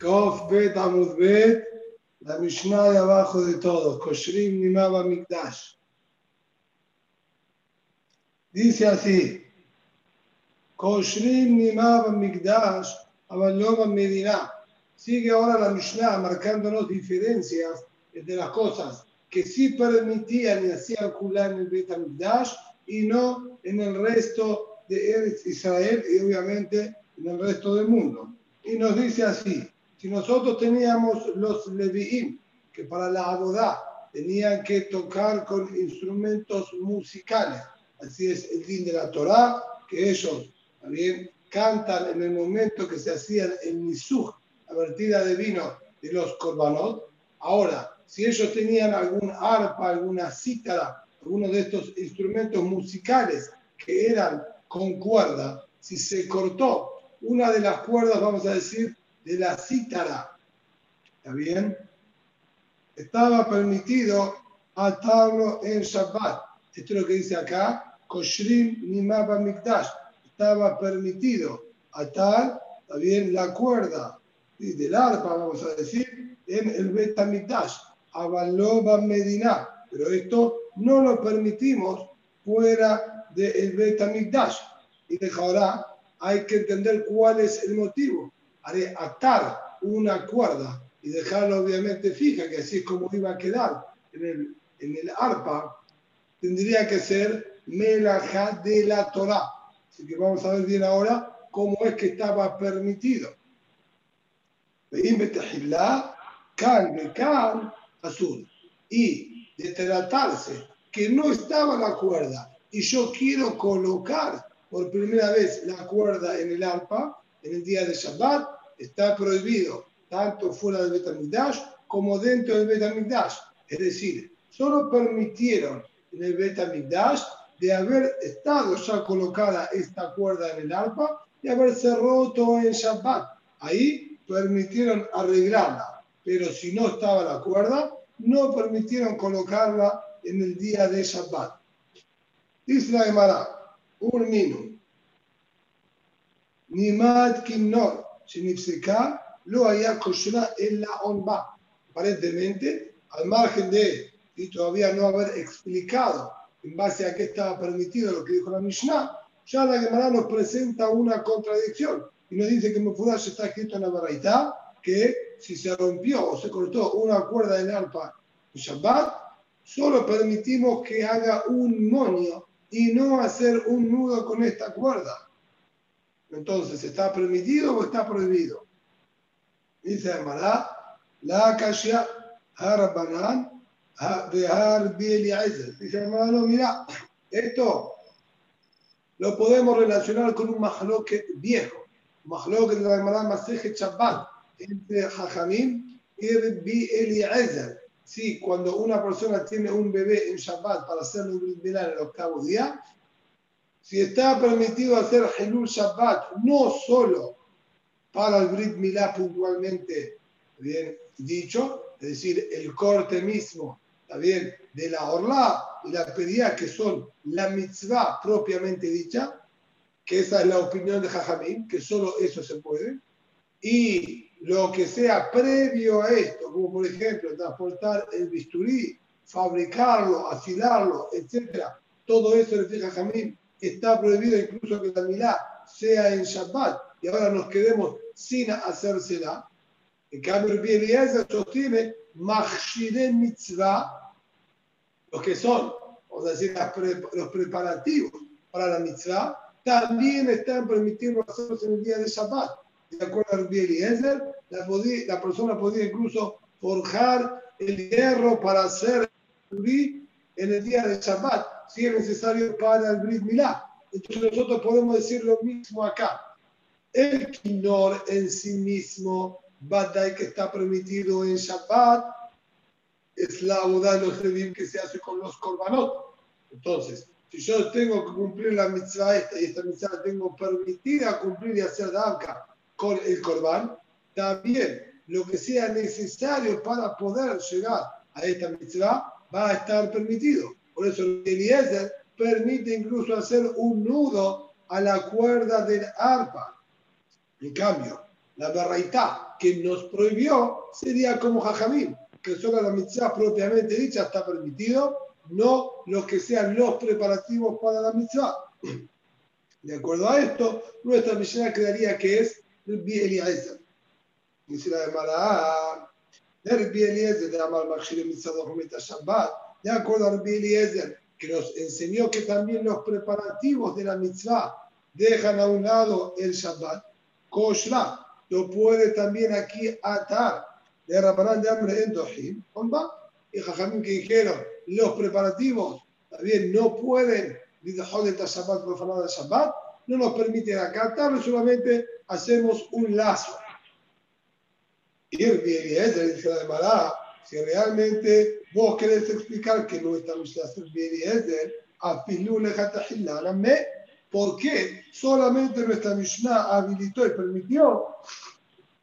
Kof Bet Amud Bet, la Mishnah de abajo de todo, Koshrim Nimaba Mikdash. Dice así, Koshrim Nimaba Mikdash, Avaloma Medina. Sigue ahora la Mishnah marcándonos diferencias entre las cosas que sí permitían y hacían cular en el Bet y no en el resto de Israel y obviamente en el resto del mundo. Y nos dice así, si nosotros teníamos los Leviim, que para la abodá tenían que tocar con instrumentos musicales, así es el din de la Torá, que ellos también cantan en el momento que se hacía el misuj, la vertida de vino de los korbanot. Ahora, si ellos tenían algún arpa, alguna cítara, alguno de estos instrumentos musicales que eran con cuerda, si se cortó una de las cuerdas, vamos a decir, de la cítara. ¿Está bien? Estaba permitido atarlo en Shabbat. Esto es lo que dice acá. Koshrim Nimaba Mikdash. Estaba permitido atar, ¿está bien? La cuerda del arpa, vamos a decir, en el Betamikdash. Avaloba Medina. Pero esto no lo permitimos fuera del Betamikdash. Y de ahora hay que entender cuál es el motivo atar una cuerda y dejarla obviamente fija, que así es como iba a quedar en el, en el arpa, tendría que ser melaja de la Torah. Así que vamos a ver bien ahora cómo es que estaba permitido. Y de tratarse que no estaba la cuerda y yo quiero colocar por primera vez la cuerda en el arpa, en el día de Shabbat, está prohibido tanto fuera del Betamigdash como dentro del Betamigdash. Es decir, solo permitieron en el Betamigdash de haber estado ya colocada esta cuerda en el arpa y haberse roto en Shabbat. Ahí permitieron arreglarla, pero si no estaba la cuerda, no permitieron colocarla en el día de Shabbat. Dice la Gemara, un minuto. Nimad Kinnor, lo haya en la onba. Aparentemente, al margen de y todavía no haber explicado en base a qué estaba permitido lo que dijo la Mishnah, ya la Gemara nos presenta una contradicción y nos dice que en Mufurash está escrito en la Baraitá que si se rompió o se cortó una cuerda en arpa en Shabbat, solo permitimos que haga un monio y no hacer un nudo con esta cuerda. Entonces, ¿está permitido o está prohibido? Dice Mará, la kashya banan de har Dice hermano, mira, esto lo podemos relacionar con un mahloket viejo, un mahloket de la Gemara Maseje Shabbat, entre Jajamim y Eliezer. Sí, cuando una persona tiene un bebé en Shabbat para hacerle un en el octavo día, si está permitido hacer Helul Shabbat, no solo para el Brit Milá puntualmente, bien dicho, es decir, el corte mismo, bien, de la Orla y la Pedía, que son la mitzvah propiamente dicha, que esa es la opinión de Jajamín, que solo eso se puede, y lo que sea previo a esto, como por ejemplo transportar el bisturí, fabricarlo, afilarlo, etc., todo eso le dice Jajamín está prohibido incluso que la milá sea en Shabbat y ahora nos quedemos sin hacérsela. En cambio, el Eliezer sostiene Machshire Mitzvah, los que son, vamos a decir, los preparativos para la mitzvah, también están permitiendo hacerlos en el día de Shabbat. De acuerdo al Eliezer, la, la persona podía incluso forjar el hierro para hacer en el día de Shabbat si es necesario para el Brit Milá. Entonces nosotros podemos decir lo mismo acá. El Kinor en sí mismo, Badai que está permitido en Shabbat, es la boda de los Levim que se hace con los Korbanot. Entonces, si yo tengo que cumplir la mitzvah esta y esta mitzvah la tengo permitida cumplir y hacer Davka con el Korban, también lo que sea necesario para poder llegar a esta mitzvah va a estar permitido. Por eso Eliezer permite incluso hacer un nudo a la cuerda del arpa. En cambio, la berraitá, que nos prohibió sería como Jajamín, que solo la mitzvah propiamente dicha está permitido, no los que sean los preparativos para la mitzvah. De acuerdo a esto, nuestra misión quedaría que es Rabbi Eliezer. Dice la de de Rabbi Eliezer, de Amar Machir Mitzvah Shabbat, de acuerdo a Rabbi Eliezer, que nos enseñó que también los preparativos de la mitzvah dejan a un lado el Shabbat, Koshla lo puede también aquí atar de Rabanán de hambre en Dohim, y Jajamín que dijeron, los preparativos también no pueden de Shabbat profanar el Shabbat, no nos permiten acatarlo, solamente hacemos un lazo. Y el Eliezer dice de Mará, si realmente vos querés explicar que no estamos haciendo Eliezer, me ¿Por qué? Solamente nuestra Mishnah habilitó y permitió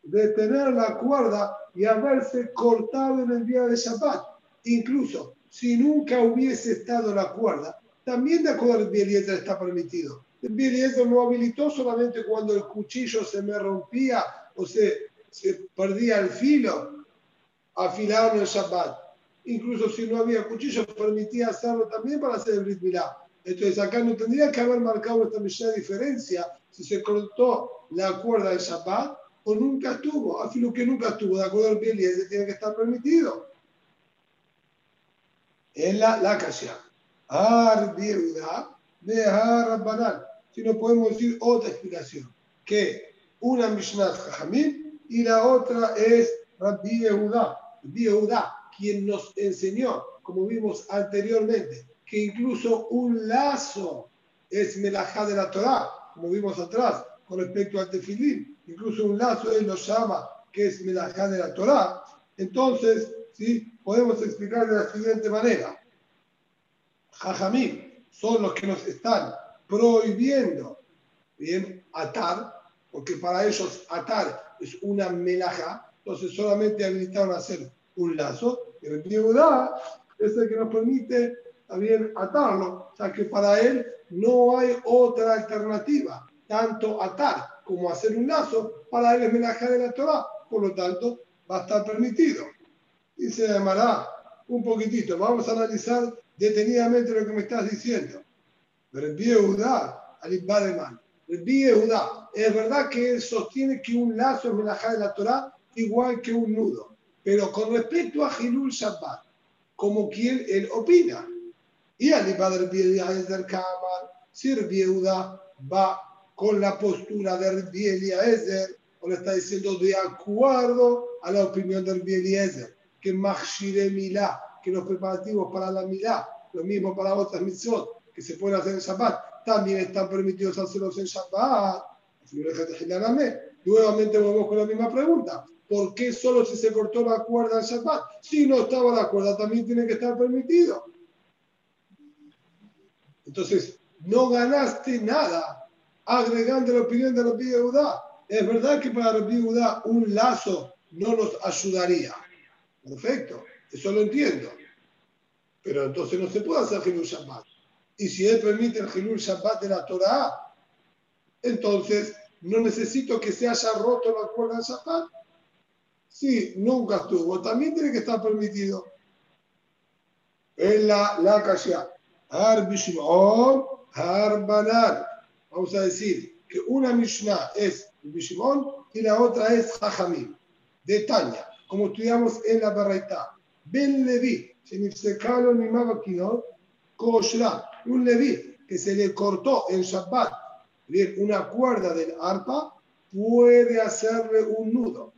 detener la cuerda y haberse cortado en el día de Shabbat. Incluso si nunca hubiese estado la cuerda, también de acuerdo al Bieliezer está permitido. El Bieliezer no habilitó solamente cuando el cuchillo se me rompía o se, se perdía el filo, afilarlo en Shabbat. Incluso si no había cuchillo, permitía hacerlo también para hacer el Brit Entonces acá no tendría que haber marcado esta misma diferencia si se cortó la cuerda del Shabbat o nunca estuvo. Afilo que nunca estuvo, de acuerdo al Bieliezer, tiene que estar permitido. En la, la Ar viuda de Rabbanal. Si no podemos decir otra explicación, que una Mishnah Jajamim y la otra es Rabbi Yehuda, Yehuda, quien nos enseñó, como vimos anteriormente, que incluso un lazo es melajá de la Torah, como vimos atrás con respecto al tefilín, incluso un lazo él lo llama que es melajá de la Torah, entonces ¿sí? podemos explicar de la siguiente manera. Jajamim son los que nos están prohibiendo bien atar, porque para ellos atar es una melaja, entonces solamente habilitaron a hacer un lazo, y el Yehudá es el que nos permite también atarlo, o sea que para él no hay otra alternativa, tanto atar como hacer un lazo, para él es melaja de la Torah, por lo tanto va a estar permitido. Y se llamará un poquitito, vamos a analizar detenidamente lo que me estás diciendo. Pero el Judá, al Bademan, el Judá, es verdad que él sostiene que un lazo es melajá de la Torah igual que un nudo, pero con respecto a Hilul Shabbat, como quien él opina. Y al Padre del Kamar, si el Judá va con la postura del Ezer, o le está diciendo de acuerdo a la opinión del Ezer, que Machshire Milá, que los preparativos para la milá, lo mismo para otras mitzvot que se pueden hacer en Shabbat, también están permitidos hacerlos en Shabbat. Nuevamente volvemos con la misma pregunta. ¿Por qué solo si se cortó la cuerda en Shabbat? Si no estaba la cuerda, también tiene que estar permitido. Entonces, no ganaste nada agregando la opinión de la Yehuda. Es verdad que para la Yehuda un lazo no nos ayudaría. Perfecto, eso lo entiendo. Pero entonces no se puede hacer Hilul Shabbat. Y si él permite el Hilul Shabbat de la Torah, entonces no necesito que se haya roto la cuerda del Shabbat. Sí, nunca estuvo. También tiene que estar permitido. En la, la Kasha. Har Bishimon, Har Vamos a decir que una Mishnah es Bishimon y la otra es Jajamim, de Tanya, como estudiamos en la Baraita. Ben Levi, un leví que se le cortó en Shabbat una cuerda del arpa, puede hacerle un nudo.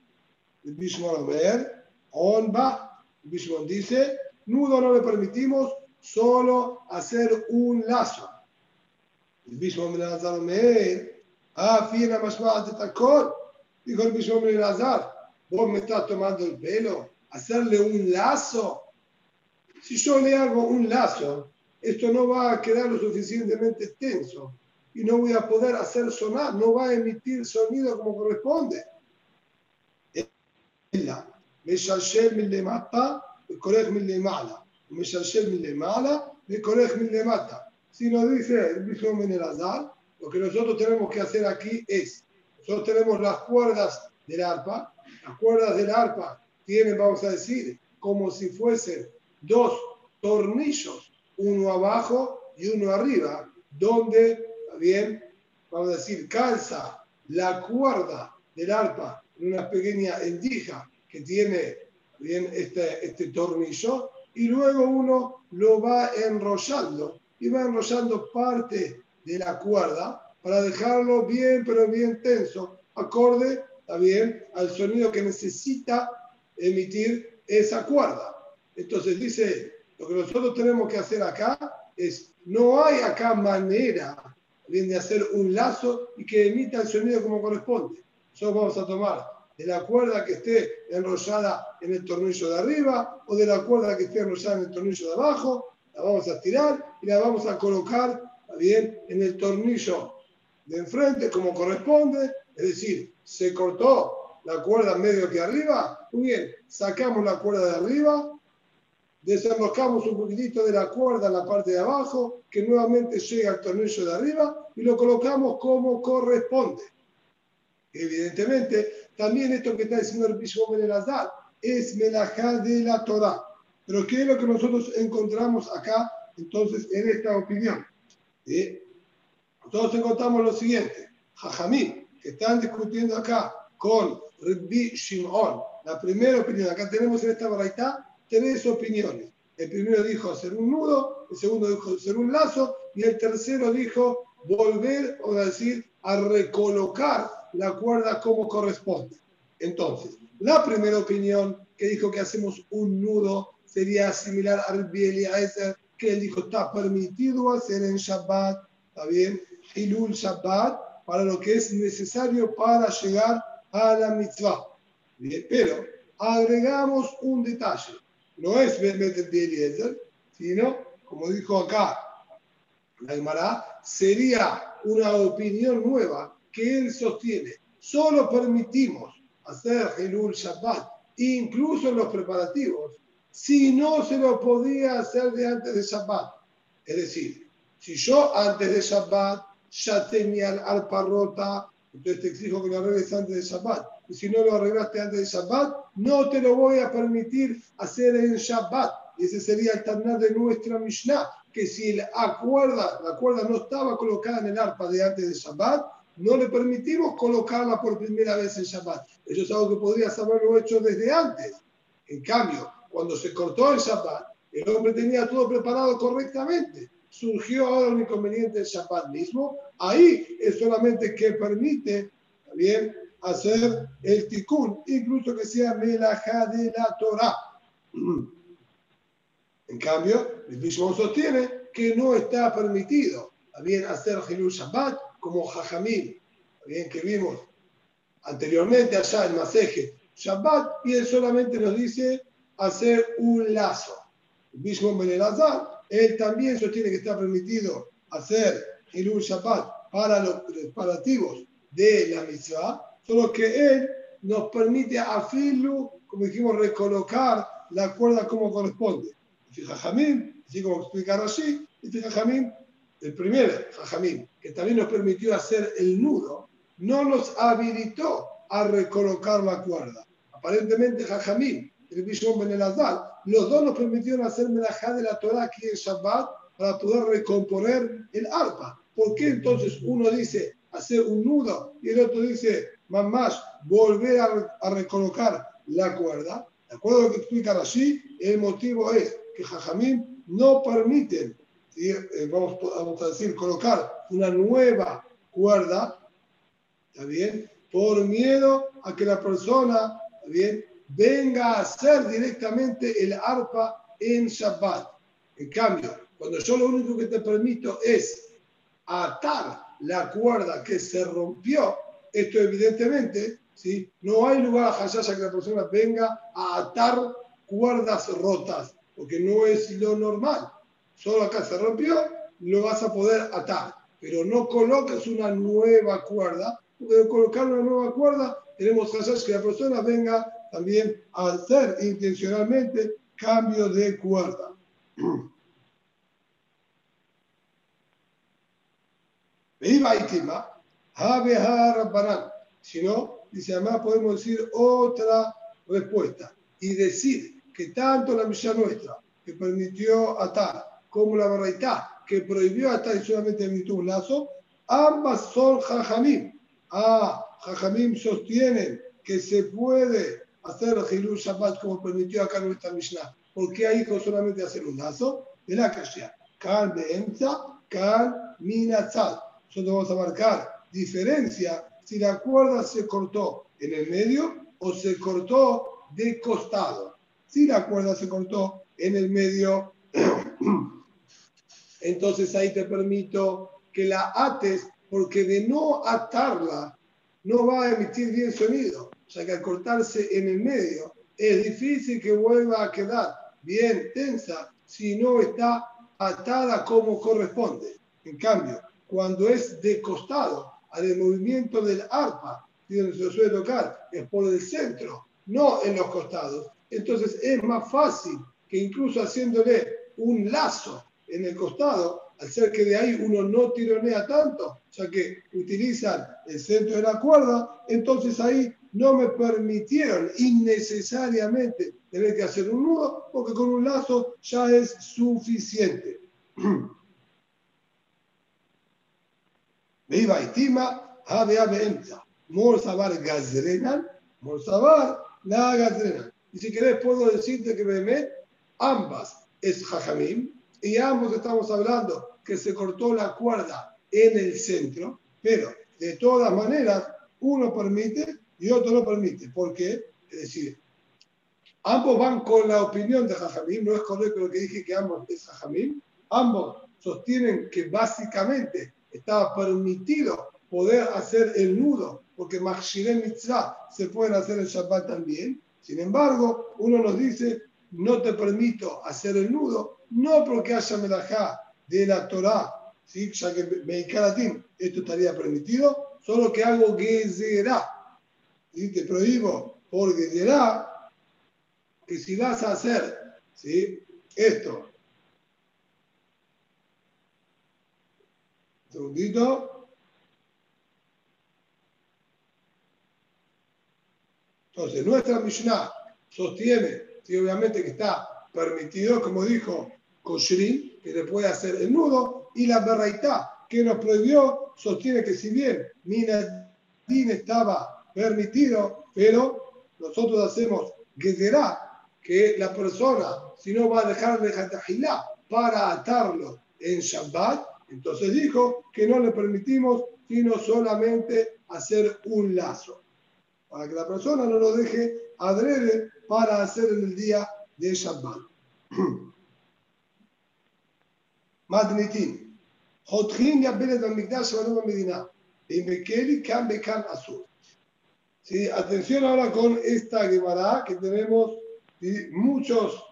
El Bishmon ver, on va. El Bishmon dice, nudo no le permitimos, solo hacer un lazo. El Bishmon ben Azar Omer, ah, fina más de tacón. Dijo el Bishmon ben Azar, vos me estás tomando el pelo, hacerle un lazo si yo le hago un lazo, esto no va a quedar lo suficientemente tenso y no voy a poder hacer sonar, no va a emitir sonido como corresponde. משלשל מלמטה וקולך מלמעלה, ומשלשל מלמעלה וקולך מלמטה. Si nos dice el mismo lo que nosotros tenemos que hacer aquí es, nosotros tenemos las cuerdas del arpa Las cuerdas del arpa tienen, vamos a decir, como si fuesen dos tornillos, uno abajo y uno arriba, donde, bien, vamos a decir, calza la cuerda del arpa en una pequeña endija que tiene bien este, este tornillo y luego uno lo va enrollando y va enrollando parte de la cuerda para dejarlo bien, pero bien tenso, acorde también al sonido que necesita emitir esa cuerda. Entonces dice, lo que nosotros tenemos que hacer acá es, no hay acá manera bien, de hacer un lazo y que emita el sonido como corresponde. Nosotros vamos a tomar de la cuerda que esté enrollada en el tornillo de arriba o de la cuerda que esté enrollada en el tornillo de abajo, la vamos a estirar y la vamos a colocar bien en el tornillo de enfrente como corresponde, es decir, se cortó la cuerda medio que arriba, muy bien, sacamos la cuerda de arriba, desenroscamos un poquitito de la cuerda en la parte de abajo, que nuevamente llega al tornillo de arriba y lo colocamos como corresponde. Evidentemente, también esto que está diciendo el Bishop Azar es melajá de la Torah. Pero ¿qué es lo que nosotros encontramos acá, entonces, en esta opinión? ¿Sí? Nosotros encontramos lo siguiente. Jajamí, que están discutiendo acá con Rabbi Shimon, la primera opinión, acá tenemos en esta baraita tres opiniones. El primero dijo hacer un nudo, el segundo dijo hacer un lazo y el tercero dijo volver, o decir, a recolocar la cuerda como corresponde. Entonces, la primera opinión que dijo que hacemos un nudo sería similar al Eliezer, que él dijo está permitido hacer en Shabbat, ¿está bien? Hilul Shabbat, para lo que es necesario para llegar a la mitzvah. Pero agregamos un detalle. No es Bemet el Eliezer, sino, como dijo acá la Gemara, sería una opinión nueva que él sostiene. Solo permitimos hacer Hilul Shabbat, incluso en los preparativos, si no se lo podía hacer de antes de Shabbat. Es decir, si yo antes de Shabbat ya tenía el arpa rota, entonces te exijo que lo arregles antes de Shabbat. Y si no lo arreglaste antes de Shabbat, no te lo voy a permitir hacer en Shabbat. Y ese sería el tanar de nuestra Mishnah, que si la cuerda, la cuerda no estaba colocada en el arpa de antes de Shabbat, no le permitimos colocarla por primera vez en Shabbat. Eso es algo que podrías haberlo hecho desde antes. En cambio, cuando se cortó el Shabbat, el hombre tenía todo preparado correctamente. Surgió ahora un inconveniente el Shabbat mismo. Ahí es solamente que permite también hacer el tikkun, incluso que sea melajá de la Torah. En cambio, el mismo sostiene que no está permitido también hacer Hilul Shabbat como Jajamim, bien que vimos anteriormente allá en Maseje Shabbat, y él solamente nos dice hacer un lazo. El mismo Benelazar, él también sostiene que está permitido hacer Hilul Shabbat para los preparativos de la mitzvah, solo que él nos permite a Filu, como dijimos, recolocar la cuerda como corresponde. Y Jajamim, así como explicar así, y Jajamim el primer Jajamín, que también nos permitió hacer el nudo, no nos habilitó a recolocar la cuerda. Aparentemente Jajamín, el Bishon Ben los dos nos permitieron hacer melajá de la Torah aquí en Shabbat para poder recomponer el arpa. ¿Por qué entonces uno dice hacer un nudo y el otro dice, más, volver a, recolocar la cuerda? De acuerdo a lo que explica así, el motivo es que Jajamín no permiten eh, vamos, a decir, colocar una nueva cuerda, ¿está bien? Por miedo a que la persona, bien? Venga a hacer directamente el arpa en Shabbat. En cambio, cuando yo lo único que te permito es atar la cuerda que se rompió, esto evidentemente, ¿sí? no hay lugar a que la persona venga a atar cuerdas rotas, porque no es lo normal solo acá se rompió, lo vas a poder atar. Pero no coloques una nueva cuerda, porque colocar una nueva cuerda tenemos que hacer que la persona venga también a hacer intencionalmente cambio de cuerda. Si no, dice, además podemos decir otra respuesta y decir que tanto la misión nuestra, que permitió atar, como la Baraitá, que prohibió atar y solamente emitió un lazo, ambas son jajamim. Ah, jajamim sostienen que se puede hacer el Shabbat como permitió acá nuestra Mishnah. ¿Por qué ahí solamente hacer un lazo? De la Kashia. Kan de Emza, Kan Minatzal. Nosotros vamos a marcar diferencia si la cuerda se cortó en el medio o se cortó de costado. Si la cuerda se cortó en el medio, entonces ahí te permito que la ates, porque de no atarla no va a emitir bien sonido. O sea que al cortarse en el medio es difícil que vuelva a quedar bien tensa si no está atada como corresponde. En cambio, cuando es de costado, al movimiento del arpa, donde se suele tocar, es por el centro, no en los costados. Entonces es más fácil que incluso haciéndole un lazo en el costado, al ser que de ahí uno no tironea tanto, ya que utilizan el centro de la cuerda, entonces ahí no me permitieron innecesariamente tener que hacer un nudo, porque con un lazo ya es suficiente. Viva estima, ave ave emza. Morsabar gazrenan, morsabar la gazrenan. Y si querés puedo decirte que me ambas es jajamim, y ambos estamos hablando que se cortó la cuerda en el centro, pero de todas maneras uno permite y otro no permite. ¿Por qué? Es decir, ambos van con la opinión de Jajamim, no es correcto lo que dije que ambos es Jajamim, ambos sostienen que básicamente estaba permitido poder hacer el nudo, porque Machshire Mitzvah se pueden hacer el Shabbat también. Sin embargo, uno nos dice, no te permito hacer el nudo, no porque haya melajá de la Torah, ¿sí? ya que Meikaratim esto estaría permitido, solo que hago Gezerá. ¿sí? Te prohíbo por Gezerá que si vas a hacer ¿sí? esto, un segundito, entonces nuestra Mishnah sostiene, sí, obviamente que está permitido, como dijo Koshrin, que le puede hacer el nudo, y la Berraitá, que nos prohibió, sostiene que si bien Minadin estaba permitido, pero nosotros hacemos será que la persona, si no va a dejar de Hatajilá para atarlo en Shabbat, entonces dijo que no le permitimos sino solamente hacer un lazo, para que la persona no lo deje adrede para hacer en el día de Shabbat. Madnitin. Medina. Y Mekeli Sí, atención ahora con esta Gemara que tenemos muchos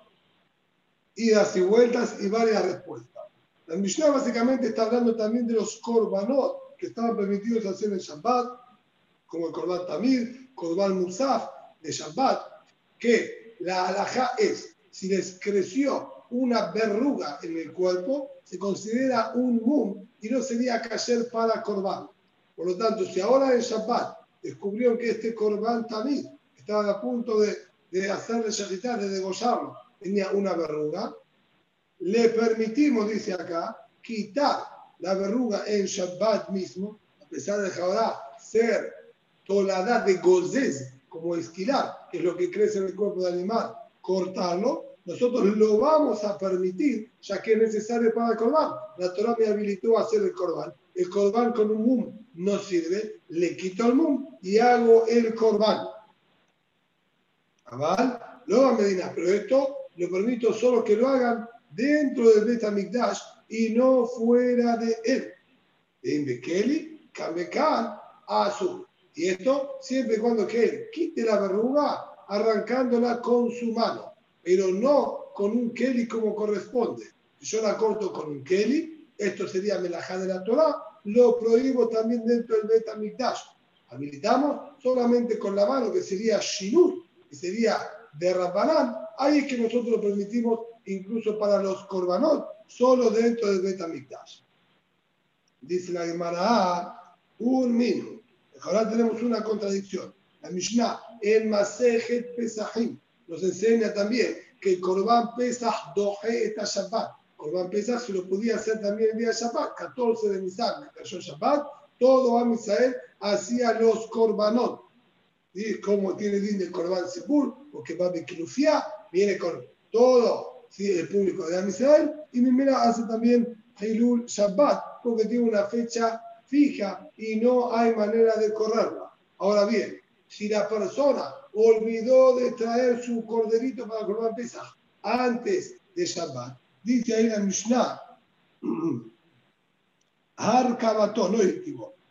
idas y vueltas y varias respuestas. La Mishnah básicamente está hablando también de los korbanot que estaban permitidos hacer en Shabbat, como el korban Tamir, korban Musaf, de Shabbat, que la halajá es, si les creció una verruga en el cuerpo, se considera un mum y no sería cayer para corbán. Por lo tanto, si ahora en Shabbat descubrieron que este corbán también estaba a punto de, de hacerle shakitar, de degollarlo, tenía una verruga, le permitimos, dice acá, quitar la verruga en Shabbat mismo, a pesar de ahora ser tolada de gozés, como esquilar, que es lo que crece en el cuerpo del animal, cortarlo, nosotros lo vamos a permitir, ya que es necesario para el corbán. La Torah me habilitó a hacer el corbán. El corbán con un mum no sirve, le quito el mum y hago el corbán. ¿Aval? Luego Medina, pero esto lo permito solo que lo hagan dentro del Betamikdash y no fuera de él. En Bekeli, Kamekan, Azul. Y esto siempre y cuando que él quite la verruga arrancándola con su mano pero no con un Kelly como corresponde. Si yo la corto con un Kelly, esto sería melajá de la Torah, lo prohíbo también dentro del Betamikdash. Habilitamos solamente con la mano, que sería Shinur, que sería de Rabbanán. Ahí es que nosotros lo permitimos incluso para los Korbanot, solo dentro del Betamikdash. Dice la Gemara, un minuto. Ahora tenemos una contradicción. La Mishnah en Masejet Pesachim nos enseña también que el Corban Pesach doje esta Shabbat. Corban Pesach se lo podía hacer también el día de Shabbat, 14 de Nisan, cayó Shabbat, todo a Misael hacía los Corbanot. ¿Sí? Tiene el de Corban Sipur, porque va a viene con todo ¿sí? el público de Amisrael, y Mimera hace también Hilul Shabbat, porque tiene una fecha fija y no hay manera de correrla. Ahora bien, si la persona olvidó de traer su corderito para Corban Pesach antes de Shabbat, dice ahí la Mishnah, Har Kabato, no es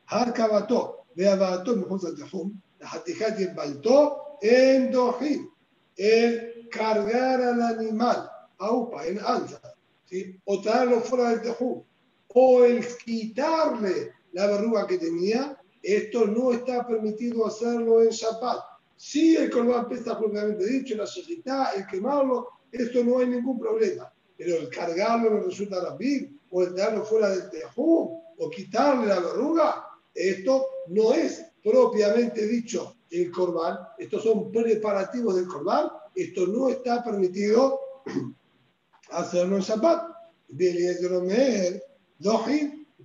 Har Kabato, Beabato, mejor Tejum, la Hatijat y el Balto, en Dohim, el cargar al animal, aupa, en alza, ¿sí? o traerlo fuera del Tejum, o el quitarle la verruga que tenía, esto no está permitido hacerlo en Shabbat. Si el Corban pesa propiamente dicho, la shejitá, el quemarlo, esto no hay ningún problema. Pero el cargarlo no resulta rabí, o el darlo fuera del tejú, o quitarle la verruga, esto no es propiamente dicho el Corban, estos son preparativos del Corban, esto no está permitido hacerlo en Shabbat. Bieliezer Omer,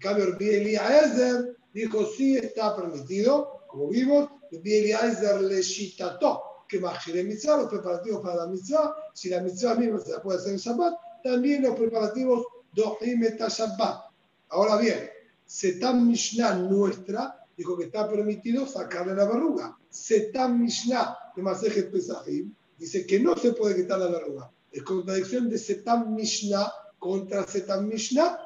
cambio Bieliezer dijo sí está permitido, como vimos, Bieliezer le shitato, que Machire Mitzvah, los preparativos para la Mitzvah, si la Mitzvah misma se la puede hacer en Shabbat, también los preparativos Dohim está Shabbat. Ahora bien, Setam Mishnah nuestra dijo que está permitido sacarle la verruga. Setam Mishnah de Masejet Pesachim dice que no se puede quitar la verruga. Es contradicción de Setam Mishnah contra Setam Mishnah.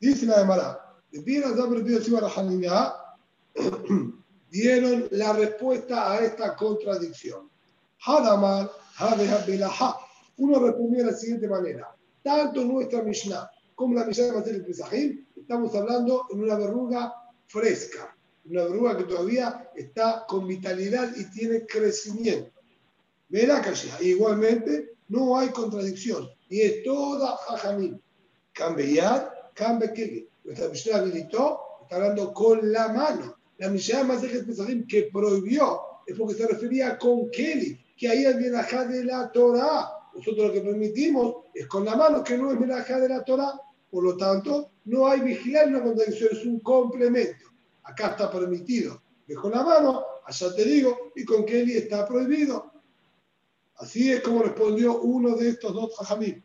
Dice la Gemara, dieron la respuesta a esta contradicción. Hadamar, Uno respondió de la siguiente manera. Tanto nuestra Mishnah como la Mishnah de Masejet Pesachim estamos hablando en una verruga fresca, una verruga que todavía está con vitalidad y tiene crecimiento. Verá que igualmente no hay contradicción y es toda jajamín. Cambiar, Nuestra Mishnah habilitó, está hablando con la mano. La Mishnah más de Pesachim que prohibió es porque se refería con Kelly, que ahí es melajá de la Torah. Nosotros lo que permitimos es con la mano, que no es melajá de la Torah. Por lo tanto, no hay vigilar una contradicción, es un complemento. Acá está permitido. Dejo la mano, allá te digo, y con Kelly está prohibido. Así es como respondió uno de estos dos jajamim.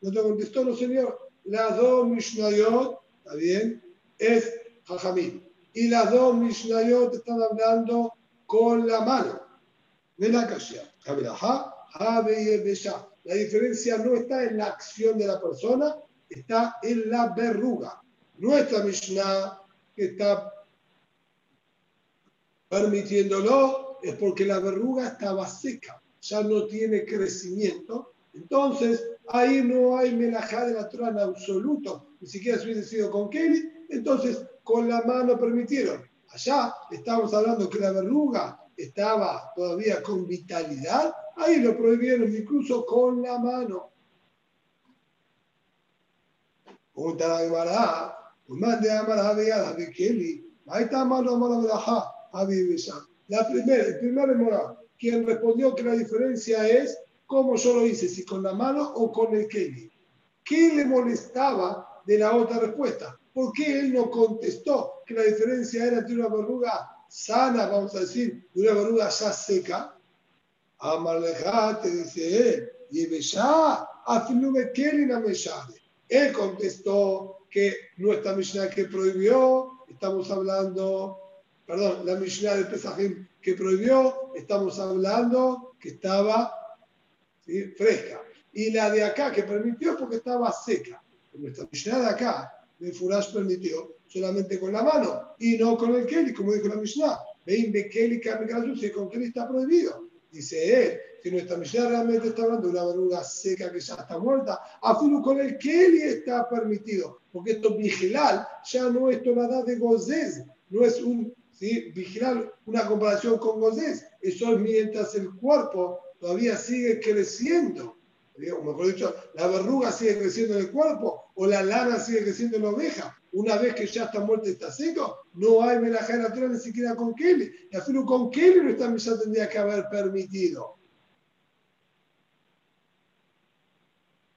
No te contestó, no señor. Las dos Mishnayot, ¿está bien? Es jajamim. Y las dos Mishnayot están hablando con la mano. De la Kasha. La diferencia no está en la acción de la persona, está en la verruga. Nuestra Mishnah, que está permitiéndolo, es porque la verruga estaba seca, ya no tiene crecimiento. Entonces, ahí no hay melajá de la Torah en absoluto, ni siquiera se hubiese sido con Kelly, entonces con la mano permitieron. Allá estamos hablando que la verruga estaba todavía con vitalidad, ahí lo prohibieron incluso con la mano. Pregunta la Gemara, de Amar de Kelly, ahí está malo, malo, La primera, el primer Gemara, quien respondió que la diferencia es cómo yo lo hice, si con la mano o con el Kelly. ¿Qué le molestaba de la otra respuesta? ¿Por qué él no contestó que la diferencia era entre una verruga sana, vamos a decir, de una verruga ya seca, Amalejate, dice él, y ya, afilume kelina Él contestó que nuestra Mishnah que prohibió, estamos hablando, perdón, la Mishnah de Pesajim que prohibió, estamos hablando que estaba fresca. Y la de acá que permitió porque estaba seca. Nuestra Mishnah de acá, de Furash permitió solamente con la mano y no con el Kelly, como dijo la Mishnah. Vein de Kelly si con Kelly está prohibido. Dice él, si nuestra Mishnah realmente está hablando de una verruga seca que ya está muerta, afirmo con el Kelly está permitido, porque esto vigilar ya no es tonada de gozés, no es un ¿sí? vigilar una comparación con gozés, eso es mientras el cuerpo todavía sigue creciendo o mejor dicho, la verruga sigue creciendo en el cuerpo o la lana sigue creciendo en la oveja. una vez que ya está muerto y está seco, no hay la Torah ni siquiera con Kelly. Y al con Kelly no está ya tendría que haber permitido.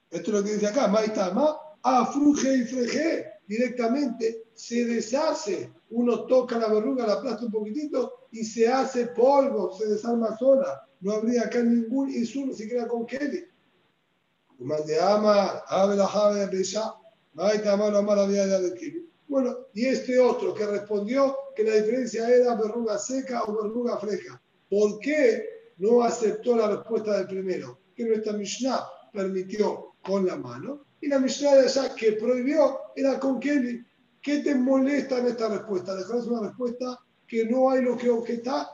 Esto es lo que dice acá, Maitama, afruje y freje, directamente se deshace. Uno toca la verruga, la aplasta un poquitito y se hace polvo, se desarma sola. No habría acá ningún ni siquiera con Kelly. ama, ave la jave de bueno, y este otro que respondió que la diferencia era verruga seca o verruga fresca. ¿Por qué no aceptó la respuesta del primero? Que nuestra Mishnah permitió con la mano y la Mishnah de allá que prohibió era con Kelly. ¿Qué te molesta en esta respuesta? Dejarás una respuesta que no hay lo que objetar.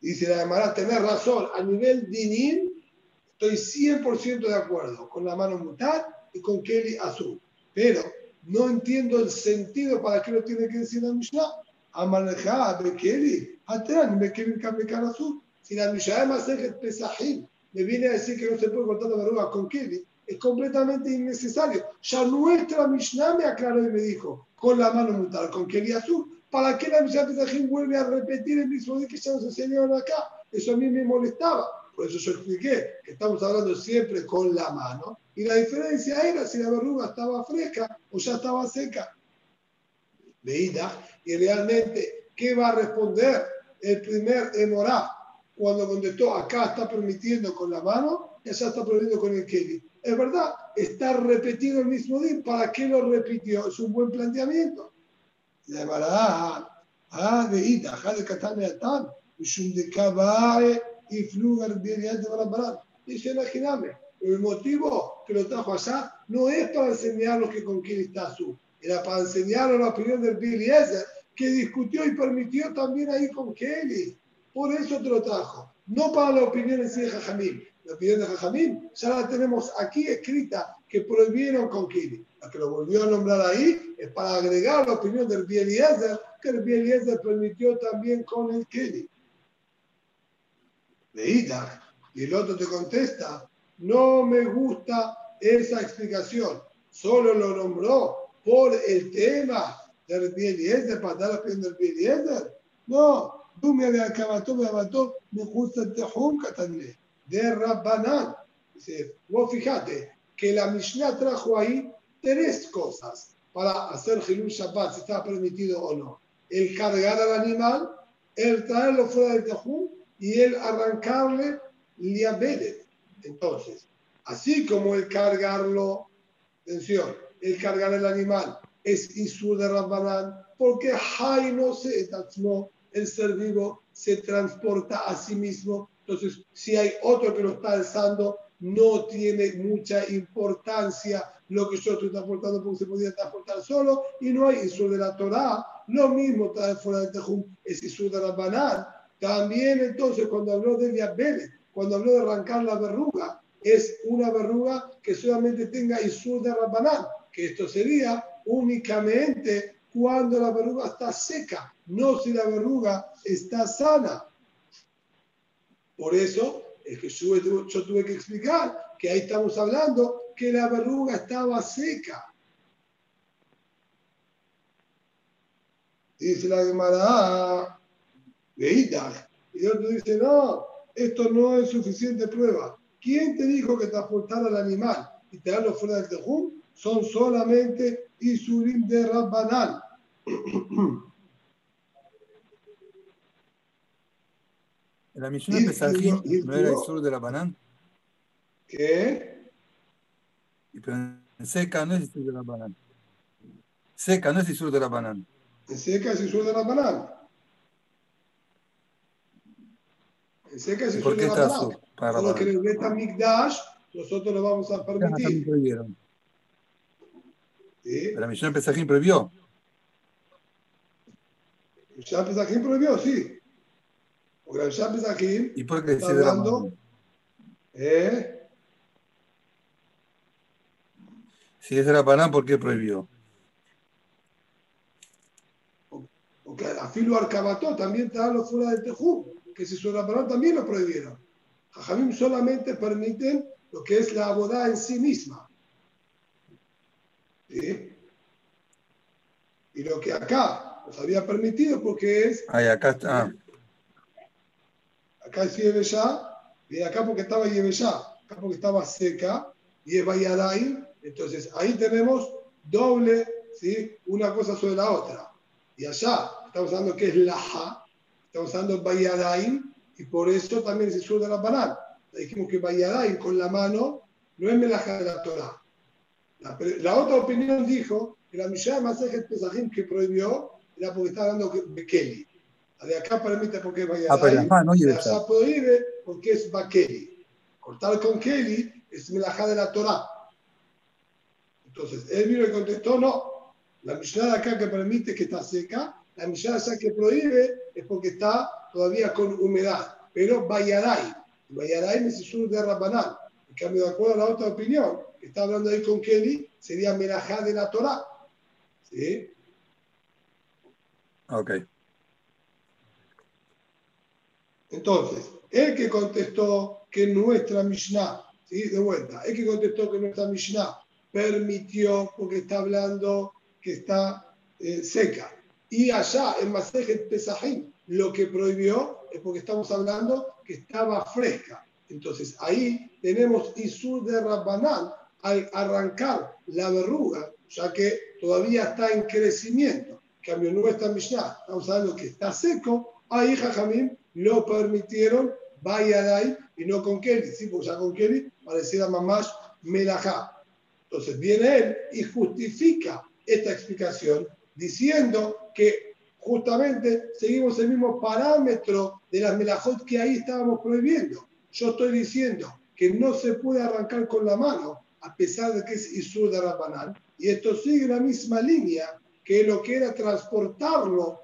Dice la Gemara, tener razón, a nivel dinín, estoy 100% de acuerdo con la mano mutar y con Kelly azul. Pero no entiendo el sentido para qué lo tiene que decir la Mishnah. Amalejá, Bekeli, Atran, Bekeli, Kamekan azul. Si la Mishnah de Pesajim me viene a decir que no se puede cortar la verruga con Kelly, es completamente innecesario. Ya nuestra Mishnah me aclaró y me dijo, con la mano mutar, con azul. ¿Para qué la Mishnah Pesajim vuelve a repetir el mismo día que ya nos enseñaron acá? Eso a mí me molestaba. Por eso yo expliqué que estamos hablando siempre con la mano. Y la diferencia era si la verruga estaba fresca o ya estaba seca. Veída. Y realmente, ¿qué va a responder el primer Emorá? Cuando contestó, acá está permitiendo con la mano, y allá está permitiendo con el Kelly. Es verdad, está repetido el mismo día. ¿Para qué lo repitió? Es un buen planteamiento. La ah, veída, de Catane Atán, y de Kabae y Flugar de Barabarán. Dice, imagíname, el motivo que lo trajo allá no es para enseñarnos que con quién está azul, era para enseñarnos la opinión del Biliezer, que discutió y permitió también ahí con Kelly. Por eso te lo trajo. No para la opinión en sí de. La opinión de Jajamín ya la tenemos aquí escrita, que prohibieron con Kelly. La que lo volvió a nombrar ahí es para agregar la opinión del Bieliezer, que el Bieliezer permitió también con el Kelly de y el otro te contesta, no me gusta esa explicación, solo lo nombró por el tema del Bieliezer, para dar la opinión del Bieliezer. No, tú me acabató, me abató, me gusta el tejum de Rabbanan. Dice, vos fíjate que la Mishnah trajo ahí tres cosas para hacer Hilul Shabbat, si estaba permitido o no. El cargar al animal, el traerlo fuera del tejum y el arrancarle liabedet. Entonces, así como el cargarlo, atención, el cargar el animal es Isur de Rabbanán, porque Hay no se el ser vivo se transporta a sí mismo. Entonces, si hay otro que lo está alzando, no tiene mucha importancia lo que yo estoy transportando porque se podía transportar solo y no hay Isur de la Torah. Lo mismo traer fuera de Tejum es Isur de Rabbanán también entonces cuando habló de diabetes, cuando habló de arrancar la verruga, es una verruga que solamente tenga Isur de Rabbanán, que esto sería únicamente cuando la verruga está seca, no si la verruga está sana. Por eso es que yo, tuve que explicar que ahí estamos hablando que la verruga estaba seca. Dice la Gemara, y otro dice, no, esto no es suficiente prueba. ¿Quién te dijo que transportar al animal y tirarlo fuera del tejum? Son solamente Isurim de Rabbanán. la misión de Pesajim no era Isur de Rabbanán. ¿Qué? Pero en seca no es Isur de Rabbanán. Seca no es Isur de Rabbanán. En seca es Isur de Rabbanán. seca si ¿Por qué está azul? Para Solo que en el Betamikdash nosotros lo vamos a permitir. ¿Sí? La misión de Pesajim prohibió. Misión Pesajim prohibió, sí. Porque la misión Pesajim ¿Y por qué está hablando... ¿Eh? Si es Panam, ¿por qué prohibió? Porque a Filo Arcabató también te hablo fuera del Tejú que si su Rabbanán también lo prohibieron. Jajamim solamente permiten lo que es la boda en sí misma. ¿Sí? Y lo que acá nos había permitido porque es... Ahí, acá está. Acá es Yebeshá, y acá porque estaba Yebeshá, acá porque estaba seca, y es Bayadaim. Entonces ahí tenemos doble, ¿sí? una cosa sobre la otra. Y allá estamos hablando que es Laja, estamos hablando Bayadaim, y por eso también se suele la banana. Dijimos que Bayadaim con la mano no es melaja de la Torah. La, otra opinión dijo que la Mishnah Masejet Pesajim que prohibió era porque estaba hablando de Kelly. La de acá permite porque es Bayadaim. Ah, pero la y allá prohíbe porque es Bakeli. Cortar con Kelly es melaja de la Torah. Entonces, él vino y contestó, no. La Mishnah de acá que permite que está seca, la Mishnah de allá que prohíbe es porque está todavía con humedad. Pero Bayadaim. Bayadaim es el sur de Rabbanán. En cambio, de acuerdo a la otra opinión, que está hablando ahí con Kelly, sería Melajá de la Torah. ¿Sí? Ok. Entonces, el que contestó que nuestra Mishnah, ¿sí? de vuelta, el que contestó que nuestra Mishnah permitió, porque está hablando que está eh, seca. Y allá en Masejet Pesajim, lo que prohibió es porque estamos hablando que estaba fresca. Entonces ahí tenemos Isur de Rabbanán al arrancar la verruga, ya que todavía está en crecimiento. En cambio, nuestra Mishnah, estamos hablando que está seco, ahí Jajamín lo permitieron, ahí y no con Kelly. Sí, porque ya con Kelly pareciera mamás melajá. Entonces viene él y justifica esta explicación diciendo que justamente seguimos el mismo parámetro de las melajot que ahí estábamos prohibiendo. Yo estoy diciendo que no se puede arrancar con la mano, a pesar de que es Isur de Rabbanán, y esto sigue la misma línea que lo que era transportarlo,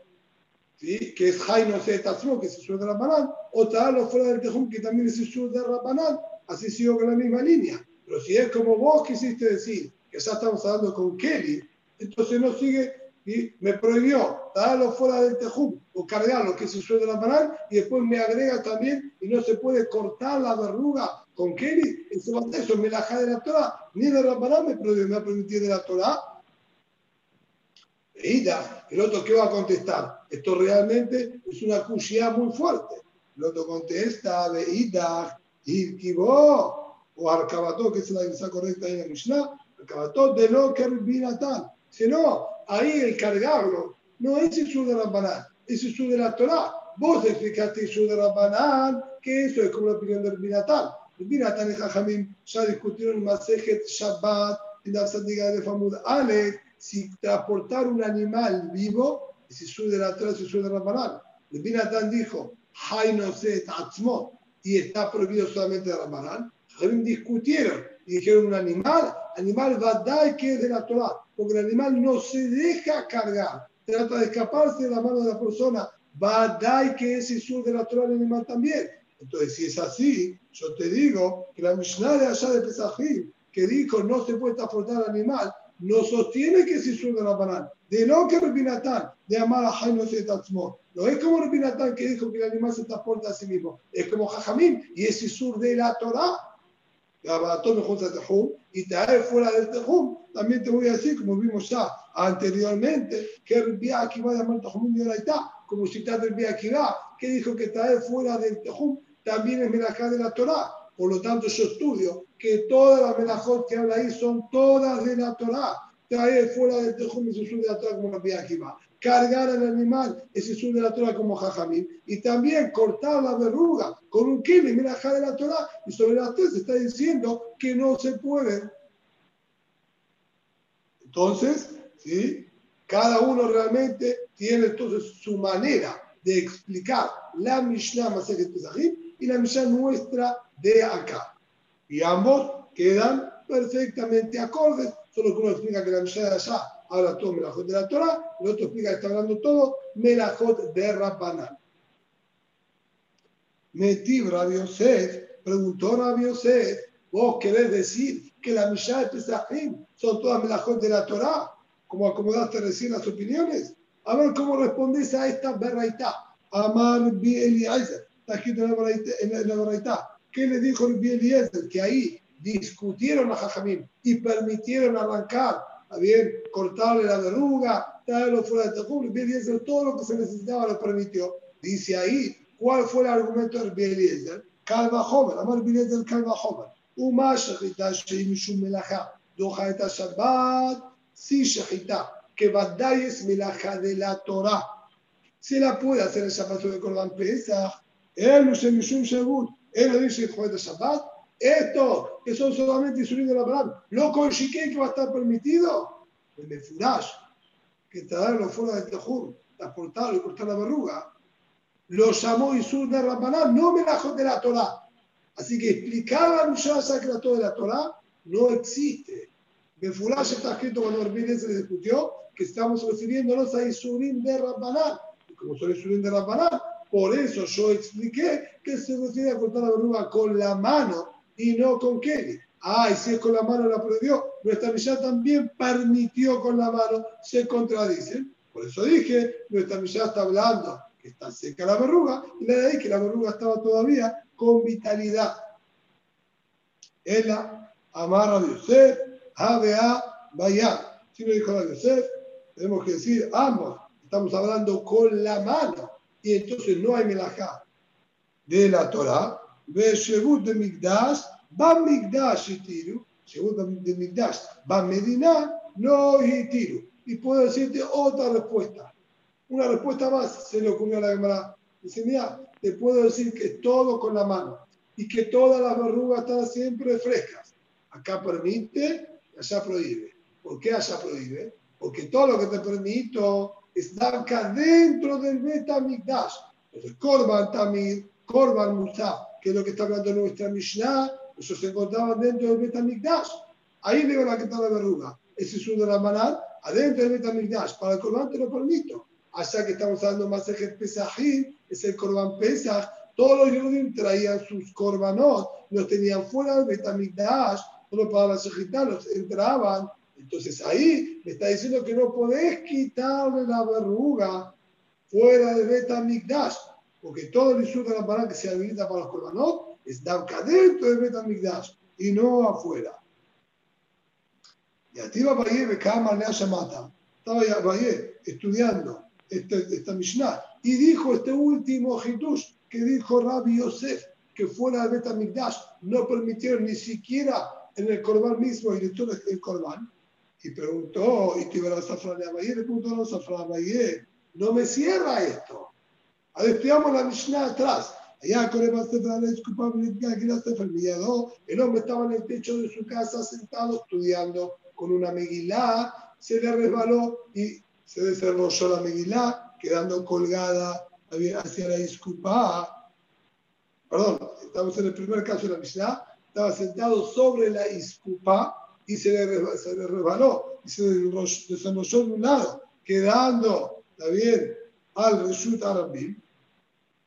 ¿sí? que es Jaino Zetatzmo, que es Isur de Rabbanán, o traerlo fuera del Tejum, que también es Isur de Rabbanán, así sigo con la misma línea. Pero si es como vos quisiste decir, que ya estamos hablando con Kelly, entonces no sigue y me prohibió darlo fuera del tejum o cargarlo, que se suele la banal, y después me agrega también y no se puede cortar la verruga con Kelly, eso, eso me la de la Torah, ni de la banal me, me ha permitido de la Torah. Ida, el otro que va a contestar, esto realmente es una cuchilla muy fuerte. El otro contesta, Ida, Irkibó, o Arcabató, que es la que correcta en la Mishnah, Arcabató de lo que Si no, ahí el cargarlo no es sur de Rabbanán, es sur de la Torah. Vos explicaste sur de Rabbanán, que eso es como la opinión del Binatán. El Binatán y Jajamim ya discutieron en Masejet Shabbat, en la Sandiga de Famud Ale, si transportar un animal vivo el sur de la es el sur de Rabbanán. El Binatán dijo, Hay no sé, y está prohibido solamente de. Jajamim discutieron y dijeron un animal, animal va a dar que es de la Torah porque el animal no se deja cargar, trata de escaparse de la mano de la persona, va a dar que es sur de la Torah del animal también. Entonces, si es así, yo te digo que la Mishnah de allá de Pesajim, que dijo no se puede transportar al animal, no sostiene que es sur de la banana. De lo que Rabinatán, de amar a Jaino No es como Rabinatán que dijo que el animal se transporta a sí mismo. Es como Jajamín y es sur de la Torah y traer fuera del Tejum, también te voy a decir, como vimos ya anteriormente, que el va de llamar Tejum de Oraitá, como citaste el va que dijo que traer fuera del Tejum también es melajá de la Torah. Por lo tanto, yo estudio que todas las melajot que habla ahí son todas de la Torah. Traer fuera del Tejum y su de la Torah como el va cargar al animal, ese es de la Torah como jajamín, y también cortar la verruga con un kili, mira, de la Torah, y sobre las tres está diciendo que no se puede. Entonces, ¿sí? cada uno realmente tiene entonces su manera de explicar la Mishnah Masejet Pesachim y la Mishnah nuestra de acá. Y ambos quedan perfectamente acordes, solo que uno explica que la Mishnah de allá habla todo Melajot de la Torah, el otro explica que está hablando todo Melajot de Rabbanán. Metib Rabbi preguntó Rabbi Yosef, vos querés decir que la Mishnah de Pesachim son todas Melajot de la Torah, como acomodaste recién las opiniones. A ver cómo respondes a esta berraitá. Amar Bi Eliezer, está escrito en la berraitá. ¿Qué le dijo el Bi Eliezer? Que ahí discutieron a Jajamim y permitieron arrancar bien, cortarle la verruga, traerlo fuera de Tejum. Eliezer todo lo que se necesitaba lo permitió. Dice ahí, ¿cuál fue el argumento de Eliezer? Calva Homer, amor Eliezer Calva Homer. ומה שחיטה שהיא משום מלאכה דוחה את השבת, sí שחיטה, כוודאי es מלאכה de la Torah. Se la puede hacer el Shabbat de Corban Pesach, él no se משום שבut, él no dice que el Shabbat, esto, que son solamente Isurim de Abraham, lo con que va a estar permitido, el Mefurash, que traerlo fuera del Tejur, transportarlo y cortar la verruga, lo llamó Isur de Rabbanán, no me de la Torah. Así que explicar la Mishnah Sacrato de la Torah no existe. Mefurash está escrito cuando Orbide se discutió que estamos refiriéndonos a Isurim de Rabbanán. Y como son Isurim de Rabbanán, por eso yo expliqué que se refiere cortar la verruga con la mano y no con Kelly. Ah, y si es con la mano la prohibió, nuestra Mishnah también permitió con la mano, se contradicen. Por eso dije, nuestra Mishnah está hablando que está seca la verruga, y la de ahí que la verruga estaba todavía con vitalidad. Ella amarra de Yosef, Habea, Vaya. Si no dijo la Yosef, tenemos que decir ambos. Estamos hablando con la mano, y entonces no hay melajá de la Torah. Ve Shevut de Migdash, va Migdash y Tiru, Shevut de Migdash, va Medina, no y Tiru. Y puedo decirte otra respuesta. Una respuesta más se le ocurrió a la Gemara. Dice, mira, te puedo decir que todo con la mano y que todas las verrugas están siempre frescas. Acá permite, allá prohíbe. ¿Por qué allá prohíbe? Porque todo lo que te permito está acá dentro del Betamigdash. Entonces, Korban Tamir, Korban Musaf, que es lo que está hablando nuestra Mishnah, eso se encontraba dentro del Betamigdash. Ahí le van a quitar la verruga. Ese es las manas, adentro del Betamigdash. Para el Corban te lo permito. Allá que estamos hablando más de Pesajim, es el Corban Pesach. Todos los Yehudim traían sus Corbanot, los tenían fuera del Betamigdash, solo para la los entraban. Entonces ahí me está diciendo que no podés quitarle la verruga fuera del Betamigdash porque todo el Isur de la Pará que se habilita para los Korbanot es acá dentro del Betamigdash y no afuera. Y a ti va Baye Bekama Lea Shamata. Estaba Baye estudiando este, esta Mishnah y dijo este último Hitush que dijo Rabbi Yosef que fuera del Betamigdash no permitieron ni siquiera en el Korban mismo y todo el Korban. Y preguntó, y te a Safran le preguntó a Safran Baye, no me cierra esto. Ahora estudiamos la Mishnah atrás. Allá con el el hombre estaba en el techo de su casa sentado estudiando con una megilá, se le resbaló y se desarrolló la megilá, quedando colgada hacia la iscupá. Perdón, estamos en el primer caso de la Mishnah, estaba sentado sobre la iscupá y se le, resbaló y se desarrolló de un lado, quedando, ¿está bien? al Reshut Arabim,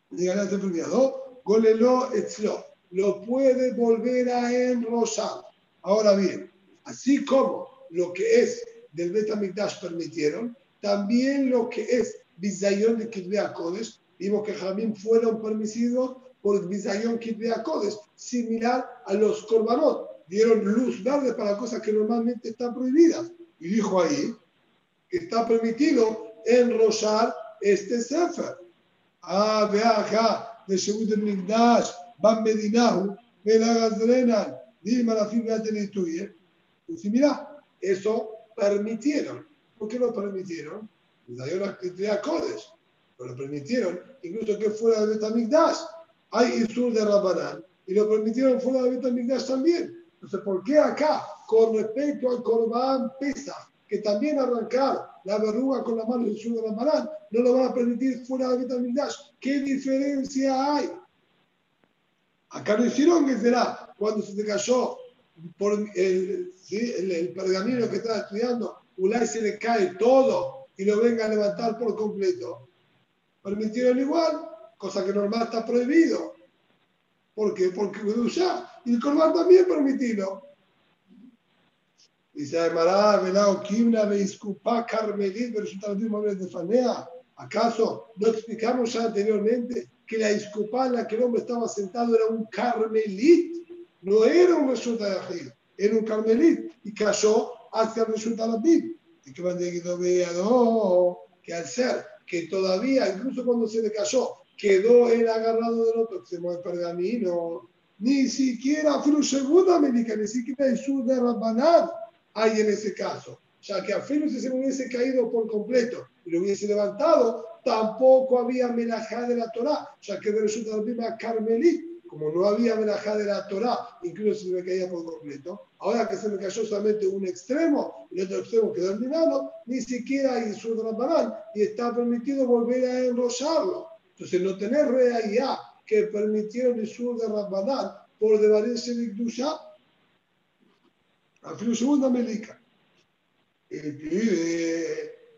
dígale al enfermado, golelo etzlo, lo puede volver a enrosar. Ahora bien, así como lo que es del Betamigdash permitieron, también lo que es Bizayon de Kidbea Kodesh, vimos que Jamín fueron permitidos por Bizayon Kidbea Kodesh, similar a los Korbanot. Dieron luz verde para cosas que normalmente están prohibidas. Y dijo ahí que está permitido enrosar este Sefer. Ah, vea acá, de Shebut el Migdash, Ban Medinahu, Vela Gazrenan, Dime la fibra de tuye. Y mira, eso permitieron. ¿Por qué lo permitieron? Hay una actividad Kodesh, pero lo permitieron, incluso que fuera de Betamigdash. Hay Isur de Rabanán, y lo permitieron fuera de Betamigdash también. Entonces, ¿por qué acá, con respecto al Corban Pesach, que también arrancar la verruga con la mano del sur de la marán, no lo van a permitir fuera de Betamigdash. ¿Qué diferencia hay? Acá no hicieron que será cuando se te cayó por el, el, pergamino que estaba estudiando, Ulay se le cae todo y lo venga a levantar por completo. Permitieron igual, cosa que normal está prohibido. ¿Por qué? Porque ya. Y el Corban también permitido. Dice Aymara, Velao, Kimna, Veiskupa, Carmelit, de Fanea. ¿Acaso no explicamos ya anteriormente que la iscupa en la que el hombre estaba sentado era un carmelit? No era un resultado de era un carmelit y cayó hacia el resultado de Y que no, que al ser que todavía, incluso cuando se le cayó, quedó él agarrado del otro extremo del pergamino, ni siquiera fue segunda médica, ni siquiera sur de Rabbanat hay en ese caso. Ya que a Filo si se hubiese caído por completo y lo hubiese levantado, tampoco había melajá de la Torah, ya que la misma Carmelí, como no había melajá de la Torah, incluso si me caía por completo, ahora que se me cayó solamente un extremo y el otro extremo quedó endinado, ni siquiera hay su Rabbanán y está permitido volver a enrollarlo. Entonces, no tener realidad que permitieron el sur de Rabbanán por devarirse de Ikdusha, אפילו שהוא מליקה.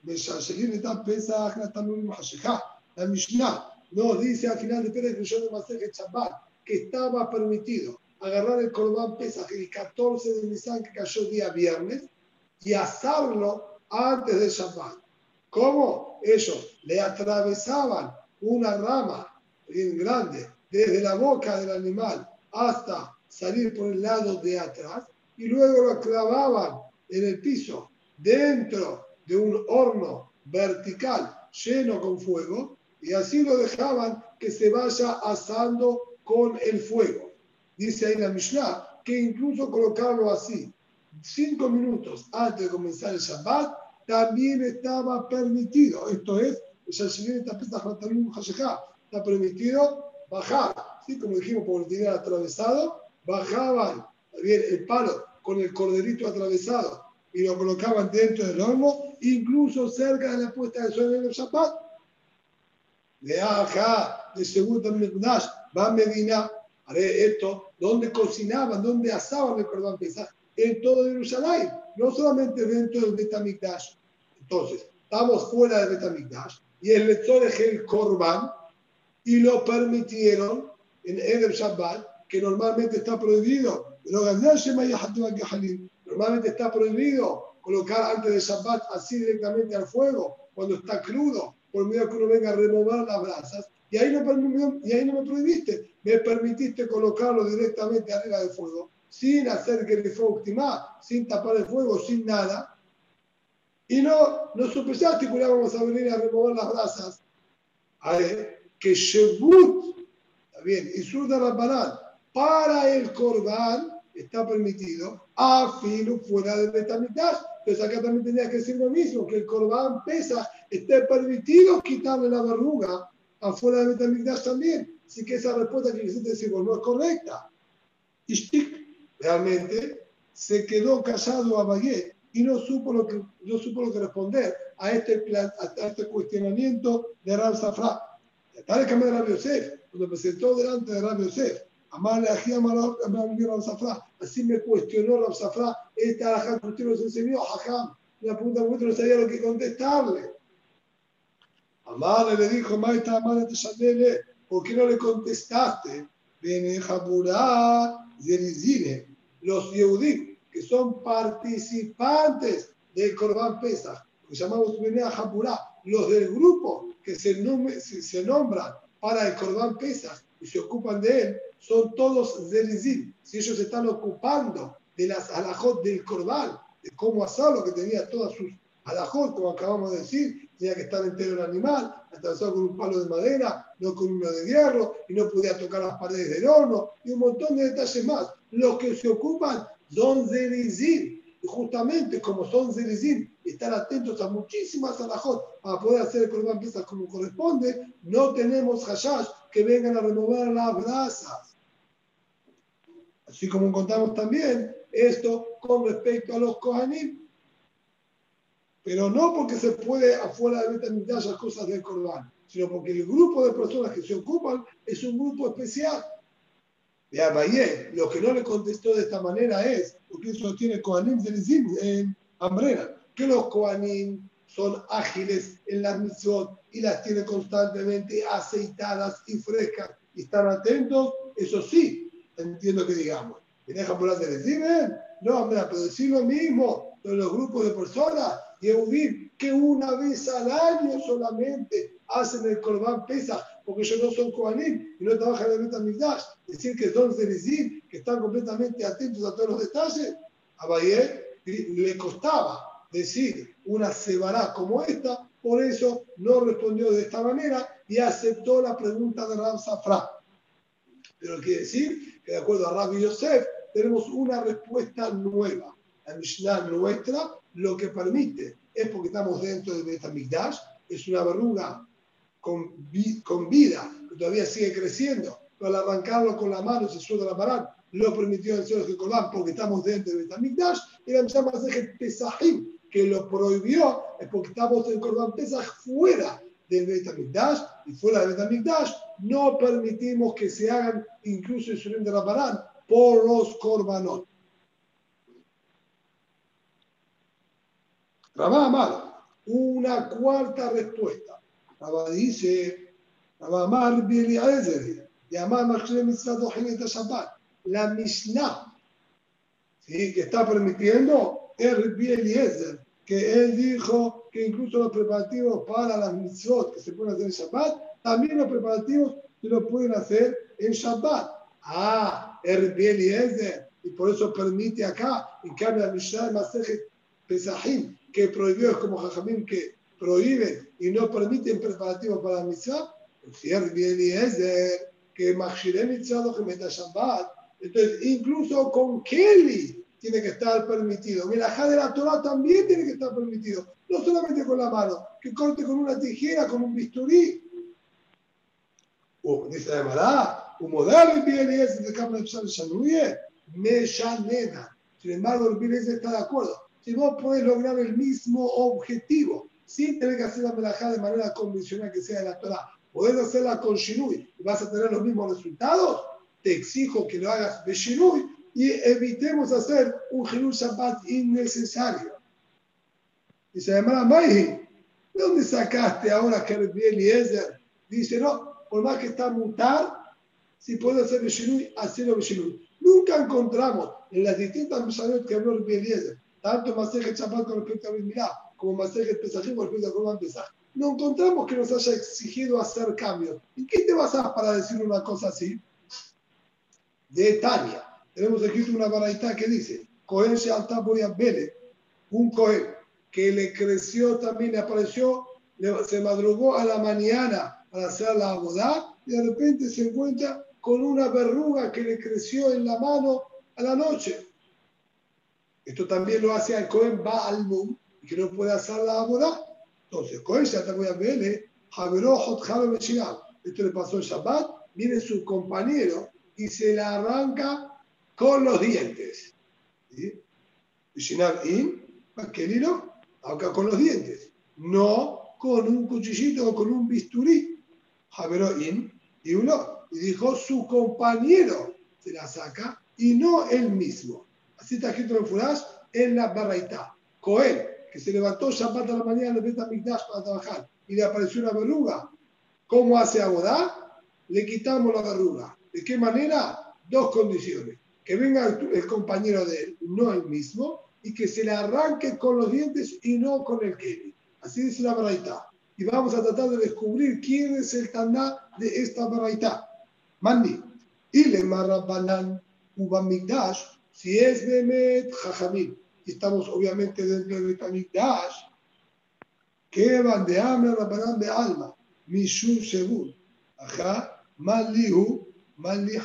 משלשלים את הפסח לתנורים חשיכה, למשנה, nos dice al final de Pérez Rishon de Masejet Shabbat que estaba permitido agarrar el Corban Pesach el 14 de Nisan que cayó día viernes y asarlo antes de Shabbat. ¿Cómo? Ellos le atravesaban una rama bien grande desde la boca del animal hasta salir por el lado de atrás y luego lo clavaban en el piso dentro de un horno vertical lleno con fuego y así lo dejaban que se vaya asando con el fuego. Dice ahí la Mishnah que incluso colocarlo así cinco minutos antes de comenzar el Shabbat también estaba permitido. Esto es, está permitido bajar, ¿sí? como dijimos, por el dinero atravesado, bajaban bien el palo con el corderito atravesado y lo colocaban dentro del horno, incluso cerca de la puesta de sol en el Shabbat. De acá, de segundo Mekdash, va a Medina, haré esto, donde cocinaban, donde asaban el cordón en todo Jerusalén, no solamente dentro del Betamikdash. Entonces, estamos fuera del Betamikdash y el lector es el Korban y lo permitieron en el Shabbat, que normalmente está prohibido Normalmente está prohibido colocar antes de Shabbat así directamente al fuego, cuando está crudo, por miedo que uno venga a remover las brasas. Y ahí, no, y ahí no me prohibiste, me permitiste colocarlo directamente arriba del fuego, sin hacer que fuego sin tapar el fuego, sin nada. Y no, no supuesto que vamos a venir a remover las brasas. que Shebut, está bien, y Surda Rabbanat, para el Corban, está permitido, a filo fuera del Betamigdash. Entonces acá también tendría que decir lo mismo, que el Corbán pesa, esté permitido quitarle la verruga afuera del Betamigdash también. Así que esa respuesta que quisiste decir no es correcta. Ishtik realmente se quedó callado a Bayet y no supo lo que, no supo lo que responder a este, a este cuestionamiento de Ram Safra. Tal vez de Rabbi Yosef, cuando presentó delante de Rabbi Yosef Así me cuestionó Rab Safra, esta alajá que usted nos enseñó, Hajam. Una pregunta que no sabía lo que contestarle. Amale le dijo, Maita Amale te ¿por qué no le contestaste? Bene Jaburá Zerizine, los Yehudim, que son participantes del Corban Pesach, que llamamos Bene Jaburá, los del grupo que se, se nombran para el Corban Pesach y se ocupan de él, son todos zelizim. Si ellos están ocupando de las alajot del corbán, de cómo hacerlo, que tenía todas sus alajot, como acabamos de decir, tenía que estar entero el animal, atravesado con un palo de madera, no con uno de hierro, y no podía tocar las paredes del horno, y un montón de detalles más. Los que se ocupan son zelizim. Y justamente como son zelizim, están atentos a muchísimas alajot para poder hacer el corbán piezas como corresponde, no tenemos hashash que vengan a remover las brasas. Así como encontramos también esto con respecto a los Kohanim. Pero no porque se puede afuera de Betamigdash las cosas del Corban, sino porque el grupo de personas que se ocupan es un grupo especial. De Abayé, lo que no le contestó de esta manera es, porque eso tiene Kohanim en Ambrera, que los Kohanim son ágiles en las mitzvot y las tiene constantemente aceitadas y frescas y están atentos, eso sí, entiendo que digamos. ¿Me dejan por de decir? No, hombre, pero decir lo mismo de los grupos de personas, Yehudim, que una vez al año solamente hacen el Corban Pesa, porque ellos no son Kohanim y no trabajan en el Betamigdash. Decir que son decir que están completamente atentos a todos los detalles, a Bayer le costaba decir una cebará como esta, por eso no respondió de esta manera y aceptó la pregunta de Ram Safra. Pero quiere decir que de acuerdo a Rabbi Yosef, tenemos una respuesta nueva. La Mishnah nuestra lo que permite es porque estamos dentro de Betamigdash, es una verruga con, con vida que todavía sigue creciendo, pero al arrancarlo con la mano se suelta la parada, lo permitió el Señor Corban porque estamos dentro de Betamigdash, y la Mishnah Pesahim, que lo prohibió, es porque estamos en Corban Pesach fuera del Betamigdash, y fuera del Betamigdash no permitimos que se hagan incluso el de la por los Corbanot. Rabá Amar, una cuarta respuesta. Rabá dice, Rabá Amar Bieliezer, y Amar Mitzvah Shabbat. La Mishnah, ¿sí? que está permitiendo el Bieliezer, que él dijo que incluso los preparativos para las mitzvot que se pueden hacer en Shabbat, también los preparativos se los pueden hacer en Shabbat. Ah, el Bieliezer, y por eso permite acá, en cambio la Mishnah de Pesahim, que prohibió es como Jajamín que prohíben y no permiten preparativos para la mitzvah, el bien y es de que Machshirem mitzvah que meta Shabbat, entonces incluso con Kelly tiene que estar permitido. Melajá de la Torah también tiene que estar permitido, no solamente con la mano, que corte con una tijera, con un bisturí. O dice la un modelo y es de Cámara de Shanuye, me Sin embargo, el bien está de acuerdo. Si vos podés lograr el mismo objetivo, sin tener que hacer la melajá de manera convencional que sea de la Torah, podés hacerla con Shinui y vas a tener los mismos resultados, te exijo que lo hagas de Shinui y evitemos hacer un Hilul Shabbat innecesario. Dice además, ¿de dónde sacaste ahora que el Eliezer? Dice, no, por más que está mutar, si puede hacer Beshinui, hacerlo Beshinui. Nunca encontramos en las distintas misiones que habló el Eliezer tanto Masejet Shabbat con respecto a Mirá como Masejet Pesajim con respecto a Corban Pesaj, no encontramos que nos haya exigido hacer cambios. ¿Y qué te basas para decir una cosa así? De Tania. Tenemos escrito una baraita que dice, Cohen a Bele, un Cohen que le creció también, le apareció, se madrugó a la mañana para hacer la abodá y de repente se encuentra con una verruga que le creció en la mano a la noche. Esto también lo hace al Cohen Baal Mum, y que no puede hacer la abodá. Entonces, Bele, Esto le pasó en Shabbat, viene su compañero y se la arranca con los dientes. ¿Sí? No, acá con los dientes, no con un cuchillito o con un bisturí. In, y uno, y dijo su compañero se la saca y no él mismo. Así está escrito en Furash en la Barraita. Cohen, que se levantó Shabbat a la mañana el Betamigdash para trabajar y le apareció una verruga. ¿Cómo hace Abodá? Le quitamos la verruga. ¿De qué manera? Dos condiciones. Que venga el, compañero de él, no el mismo, y que se le arranque con los dientes y no con el Kevin. Así dice la Baraita. Y vamos a tratar de descubrir quién es el Taná de esta Baraita. Mandi. Ile Marrabanan Ubamigdash si es Bemet Jajamim, y estamos obviamente dentro de Betamikdash, que van de hambre, Rabbanán de alma, Mishum según, ajá, Malihu, Mali.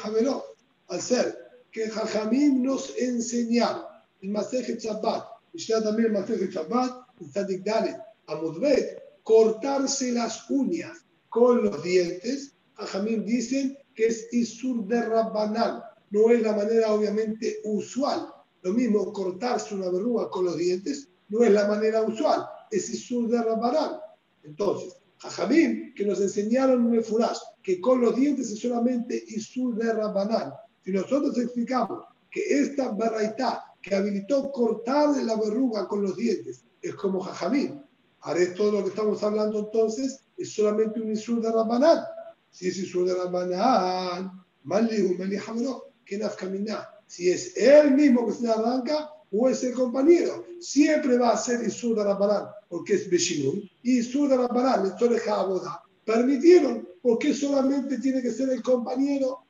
Al ser que Jajamim nos enseñaron en Masejet Shabbat, y también en Masejet Shabbat, en Tzadik Dalet, Amudbet, cortarse las uñas con los dientes, Jajamim dicen que es Isur de Rabbanán, no es la manera obviamente usual. Lo mismo cortarse una verruga con los dientes no es la manera usual, es Isur de Rabbarán. Entonces, Jajamim, que nos enseñaron en el Furash, que con los dientes es solamente Isur de Rabbanán. Si nosotros explicamos que esta barraitá que habilitó cortar la verruga con los dientes es como Jajamim, haré todo lo que estamos hablando entonces, es solamente un Isur de Rabbanán. Si es Isur de Rabbanán, Malihu, Melihamro, caminar. Si es él mismo que se arranca o es el compañero. Siempre va a ser Isur de Rabbanán, porque es Beshinun. Y Isur de Rabbanán, el Boda, permitieron, porque solamente tiene que ser el compañero.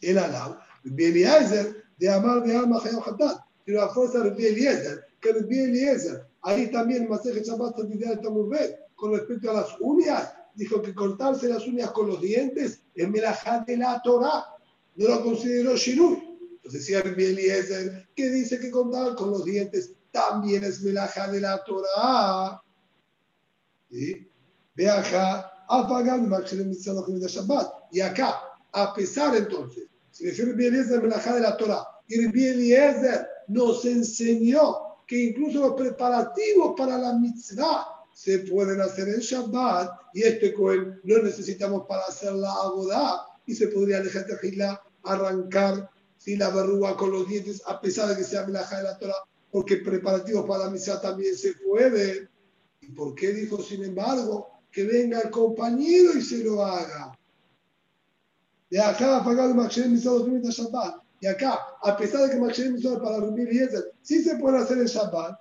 El Alau, Bieliezer, de Amar de Alma Hatat. Pero la fuerza de Bieliezer, que el Eliezer. Ahí también Maseje Shabbat con respecto a las uñas, dijo que cortarse las uñas con los dientes es melajá de la Torah. No lo consideró Shinui. Entonces, si Rabbi Eliezer, que dice que cortar con los dientes también es melajá de la Torah. ¿Sí? apagan de Shabbat. Y acá, a pesar entonces, si refiere Rabbi Eliezer, melajá de la Torah, y Rabbi Eliezer nos enseñó que incluso los preparativos para la mitzvah se pueden hacer en Shabbat y este Cohen no necesitamos para hacer la abodá y se podría dejar de arrancar si la verruga con los dientes a pesar de que sea melajá de la Torah porque preparativos para la misa también se puede. ¿Y por qué dijo, sin embargo, que venga el compañero y se lo haga? De acá a pagar el Misa Shabbat. Y acá, a pesar de que Maxim Misa para Rubí y sí se puede hacer en Shabbat,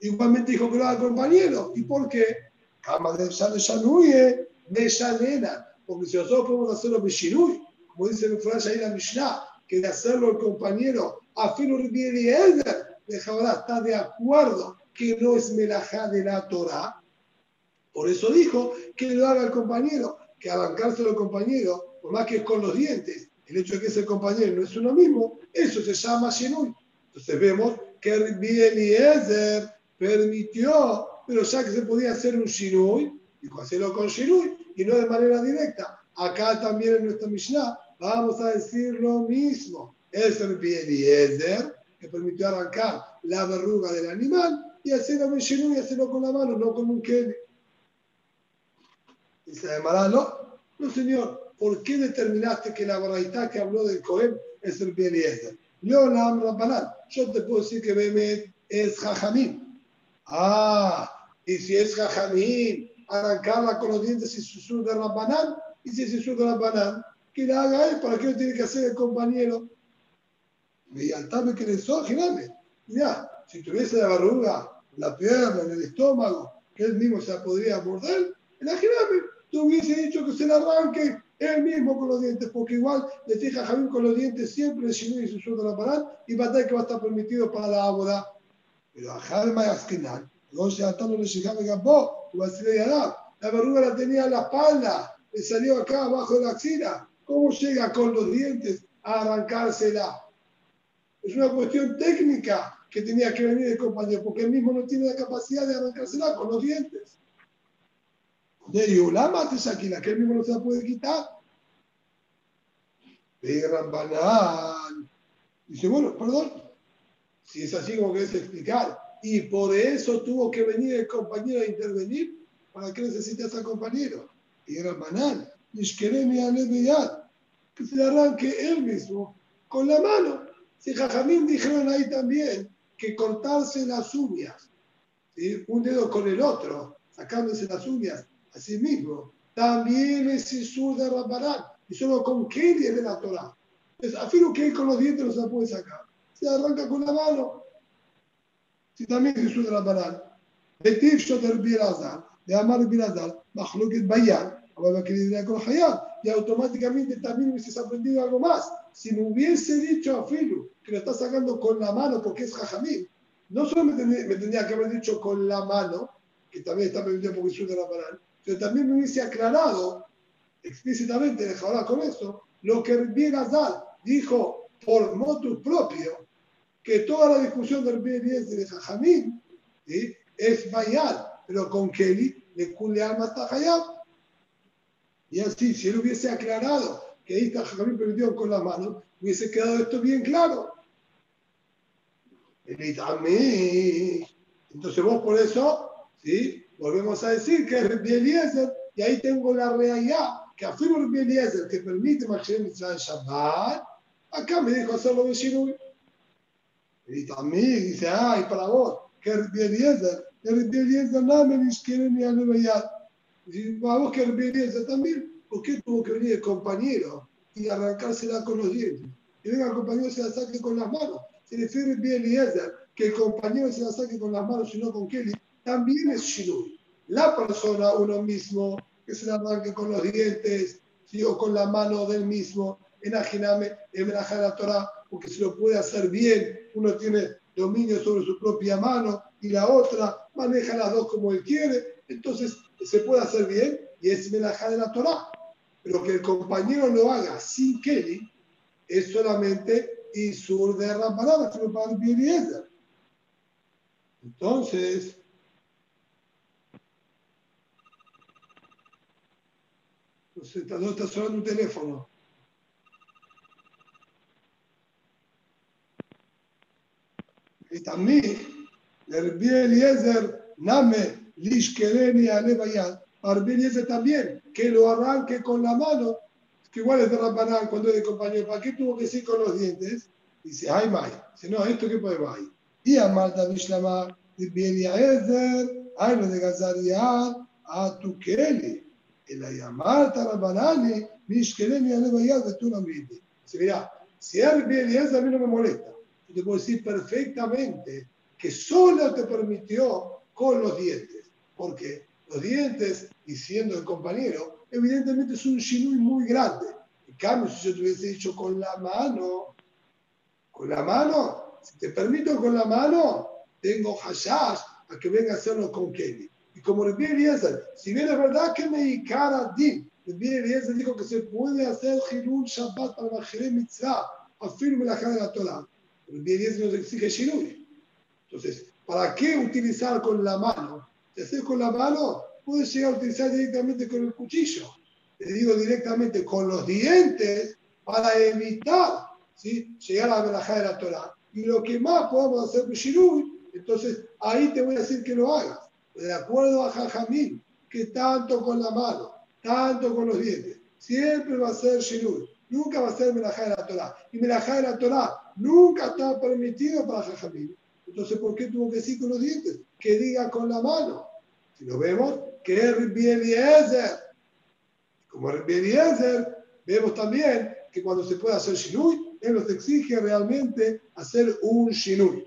Igualmente dijo que lo haga compañero. ¿Y por qué? Cama de Shanuye, de Shanena. Porque si nosotros podemos hacerlo Bishinui, como dice el frase ahí la Mishnah, que de hacerlo el compañero, a Filo y Elder, de Jabalá está de acuerdo que no es melajá de la Torah. Por eso dijo que lo haga el compañero, que arrancárselo el compañero, por más que es con los dientes, el hecho de que ese compañero no es uno mismo, eso se llama Shinui. Entonces vemos que Eliezer permitió, pero ya que se podía hacer un Shinui, dijo hacerlo con Shinui y no de manera directa. Acá también en nuestra Mishnah vamos a decir lo mismo. Es el Eliezer que permitió arrancar la verruga del animal y hacerlo con y hacerlo con la mano, no con un Kelly. Dice además, no, no señor, ¿por qué determinaste que la baraita que habló del Cohen es el Eliezer? Yo la Yo te puedo decir que Bemet es Jajamín. Ah, y si es jajamín, arrancarla con los dientes y susur de Rabbanán, y si es susur de Rabbanán, que la haga él, ¿para qué lo tiene que hacer el compañero? Y altame que le girame. Mira, si tuviese la barruga, la pierna, en el estómago, que él mismo se la podría morder, imagíname, tú hubiese dicho que se la arranque él mismo con los dientes, porque igual le fija Jamín con los dientes siempre el Shinui y susur de Rabbanán, y va a tener que va a estar permitido para la boda pero a Jalma y Askenan, no se atando le llegaba Gabó, la verruga la tenía en la espalda, le salió acá abajo de la axila. ¿Cómo llega con los dientes a arrancársela? Es una cuestión técnica que tenía que venir el compañero, porque él mismo no tiene la capacidad de arrancársela con los dientes. De Yulama te la que él mismo no se la puede quitar. De Rambanán. Dice, bueno, perdón, si es así como querés explicar. Y por eso tuvo que venir el compañero a intervenir. ¿Para qué necesitas al compañero? Y era banal. Que se le arranque él mismo con la mano. Si Jajamín dijeron ahí también que cortarse las uñas, un dedo con el otro, sacándose las uñas a sí mismo, también es Isur de Rabbanán. Y solo con Kelly de la Torah. Entonces, afirmo que él con los dientes no se puede sacar se arranca con la mano. Si también se sube la banana. Betif Shoter Birazar, de Amar Birazar, Mahluket Bayan, y automáticamente también hubieses aprendido algo más. Si me hubiese dicho a Filu que lo está sacando con la mano porque es Jajamil, no solo me tendría, que haber dicho con la mano, que también está permitido porque sube la banana, pero también me hubiese aclarado explícitamente, dejaba con eso, lo que Birazar dijo por motu propio, que toda la discusión del BNS de Jajamín es Bayal, pero con Kelly le cule alma hasta Hayab. Y así, si él hubiese aclarado que ahí está Jajamín permitido con la mano, hubiese quedado esto bien claro. Entonces vos por eso, ¿sí? volvemos a decir que es Eliezer, y ahí tengo la realidad, que afirmo el Eliezer que permite Mashiach Mitzvah Shabbat, acá me dijo hacerlo de Shinui. Y también dice, ay, para vos, que Eliezer, que Eliezer no me ni a Para vos que Eliezer también, ¿por qué tuvo que venir el compañero y arrancársela con los dientes? Y venga el compañero se la saque con las manos. Se refiere Eliezer, que el compañero se la saque con las manos y no con Kelly, también es Shinui. La persona, uno mismo, que se la arranque con los dientes, ¿sí? o con la mano del mismo, en Ajiname, en la Torah, porque si lo puede hacer bien, uno tiene dominio sobre su propia mano y la otra maneja las dos como él quiere, entonces se puede hacer bien y es melajá de la Torah. Pero que el compañero lo haga sin Kelly es solamente Isur de el Entonces, no sé, no está sonando un teléfono. Y también, el Eliezer, Name, Lishkereni, Alebayad, Eliezer también, que lo arranque con la mano, que igual es de Rambanán cuando es de compañero, ¿para qué tuvo que decir con los dientes? Dice, ay, may. Dice, no, esto que puede may. Y a Malta Mishlama, de Eliezer, ay, lo de Gazariah, a tu Kelly. El Ayamarta Rambanani, Mishkereni, Alebayad, de tu. Dice, mira, si Eliezer a mí no me molesta te puedo decir perfectamente que solo te permitió con los dientes, porque los dientes, y siendo el compañero, evidentemente es un shinui muy grande. En cambio, si yo te hubiese dicho con la mano, con la mano, si te permito con la mano, tengo hashash a que venga a hacerlo con Kelly. Y como el Eliezer, si bien es verdad que me icara din, el Eliezer dijo que se puede hacer Hilul Shabbat para Majere Mitzvah, afirme la de la Torah. El 10 nos exige Shinui. Entonces, ¿para qué utilizar con la mano? Si haces con la mano, puedes llegar a utilizar directamente con el cuchillo. Le digo directamente con los dientes para evitar ¿sí? llegar a la verajá de la Torah. Y lo que más podamos hacer con Shinui, entonces ahí te voy a decir que lo hagas. De acuerdo a Jajamín, que tanto con la mano, tanto con los dientes, siempre va a ser Shinui. Nunca va a ser Melajá de la Torah. Y Melajá de la Torah nunca está permitido para Jajamín. Entonces, ¿por qué tuvo que decir con los dientes? Que diga con la mano. Si lo vemos, que es Rabbi Eliezer. Como Rabbi Eliezer, vemos también que cuando se puede hacer Shinui, él nos exige realmente hacer un Shinui.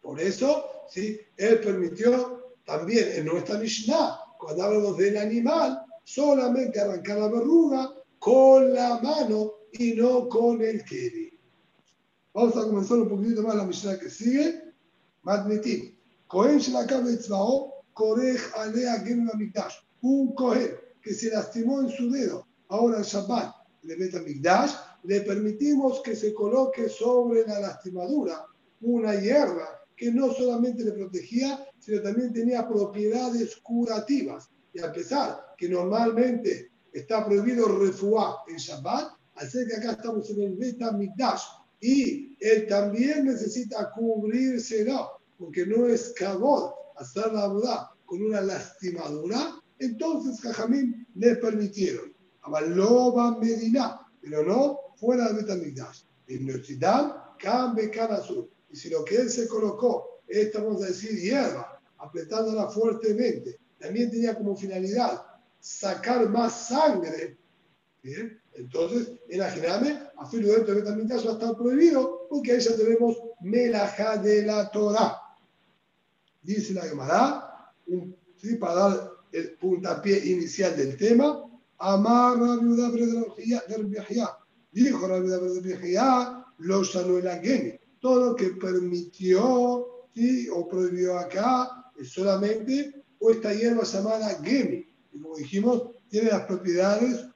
Por eso, ¿sí? él permitió también en nuestra Mishnah, cuando hablamos del animal, solamente arrancar la verruga con la mano y no con el keri. Vamos a comenzar un poquito más la Mishnah que sigue. Madmitim. Cohen Shelakav Etzvao, Korej Alea Gem Mikdash. Un Cohen que se lastimó en su dedo, ahora en Shabbat, le mete Mikdash, le permitimos que se coloque sobre la lastimadura una hierba que no solamente le protegía, sino también tenía propiedades curativas. Y a pesar que normalmente está prohibido refuá en Shabbat, al ser que acá estamos en el Beta Mikdash y él también necesita cubrírselo, porque no es cabot hacer la boda con una lastimadura, entonces Jajamín le permitieron. Avaloba Medina, pero no fuera del Beta Mikdash. En Nochidam, Kambe Azul. Y si lo que él se colocó, esta vamos a decir hierba, apretándola fuertemente, también tenía como finalidad sacar más sangre, ¿bien? Entonces, imaginame, a filo dentro de va a estar prohibido, porque ahí ya tenemos melaja de la Torah. Dice la Gemara, ¿sí? para dar el puntapié inicial del tema, Amar viuda de Dijo la viuda de lo sanó el ageni. Todo lo que permitió ¿sí? o prohibió acá es solamente o esta hierba llamada gemi y como dijimos, tiene las propiedades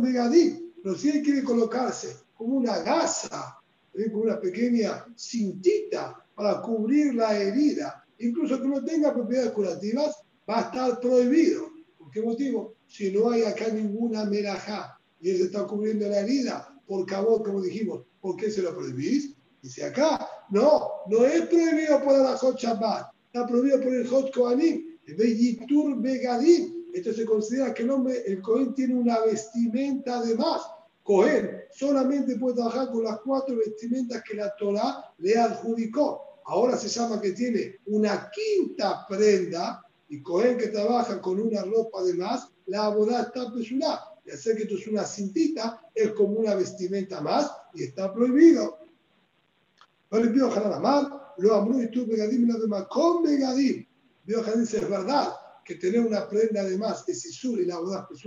Megadí. Pero si él quiere colocarse como una gasa, ¿eh? como una pequeña cintita para cubrir la herida, incluso que no tenga propiedades curativas, va a estar prohibido. ¿Por qué motivo? Si no hay acá ninguna merajá y él se está cubriendo la herida por cabot, como dijimos, ¿por qué se lo prohibís? Dice acá, no, no es prohibido por la Shabbat, está prohibido por el Hot Kohanim, Beyitur Begadim. Esto se considera que el hombre, el Cohen tiene una vestimenta de más. Cohen solamente puede trabajar con las cuatro vestimentas que la Torah le adjudicó. Ahora se llama que tiene una quinta prenda y Cohen que trabaja con una ropa de más, la boda está pesulá. Y hacer que esto es una cintita es como una vestimenta más y está prohibido. Prohibido Hanan lo amrú y tú Begadim la con Begadim. Dios dice, es verdad que tener una prenda de más es Isur y la boda es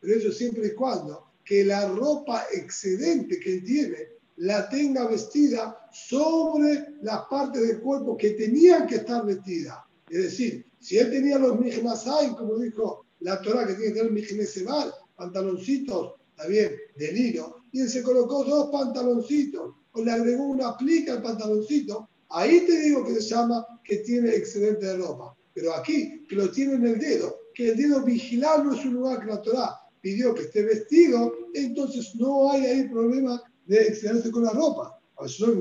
pero eso siempre y cuando que la ropa excedente que él tiene la tenga vestida sobre las partes del cuerpo que tenían que estar vestidas. Es decir, si él tenía los mijnasai, como dijo la Torah, que tiene que tener mijnesemal, pantaloncitos, también de lino, y él se colocó dos pantaloncitos, o le agregó una plica al pantaloncito, ahí te digo que se llama que tiene excedente de ropa. Pero aquí, que lo tiene en el dedo, que el dedo vigilar no es un lugar que la Torah pidió que esté vestido, entonces no hay ahí problema de excederse con la ropa.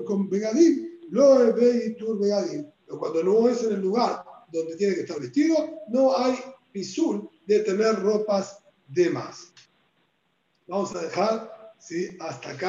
Con Begadim, lo y tur. Pero cuando no es en el lugar donde tiene que estar vestido, no hay pisul de tener ropas de más. Vamos a dejar ¿sí? hasta acá.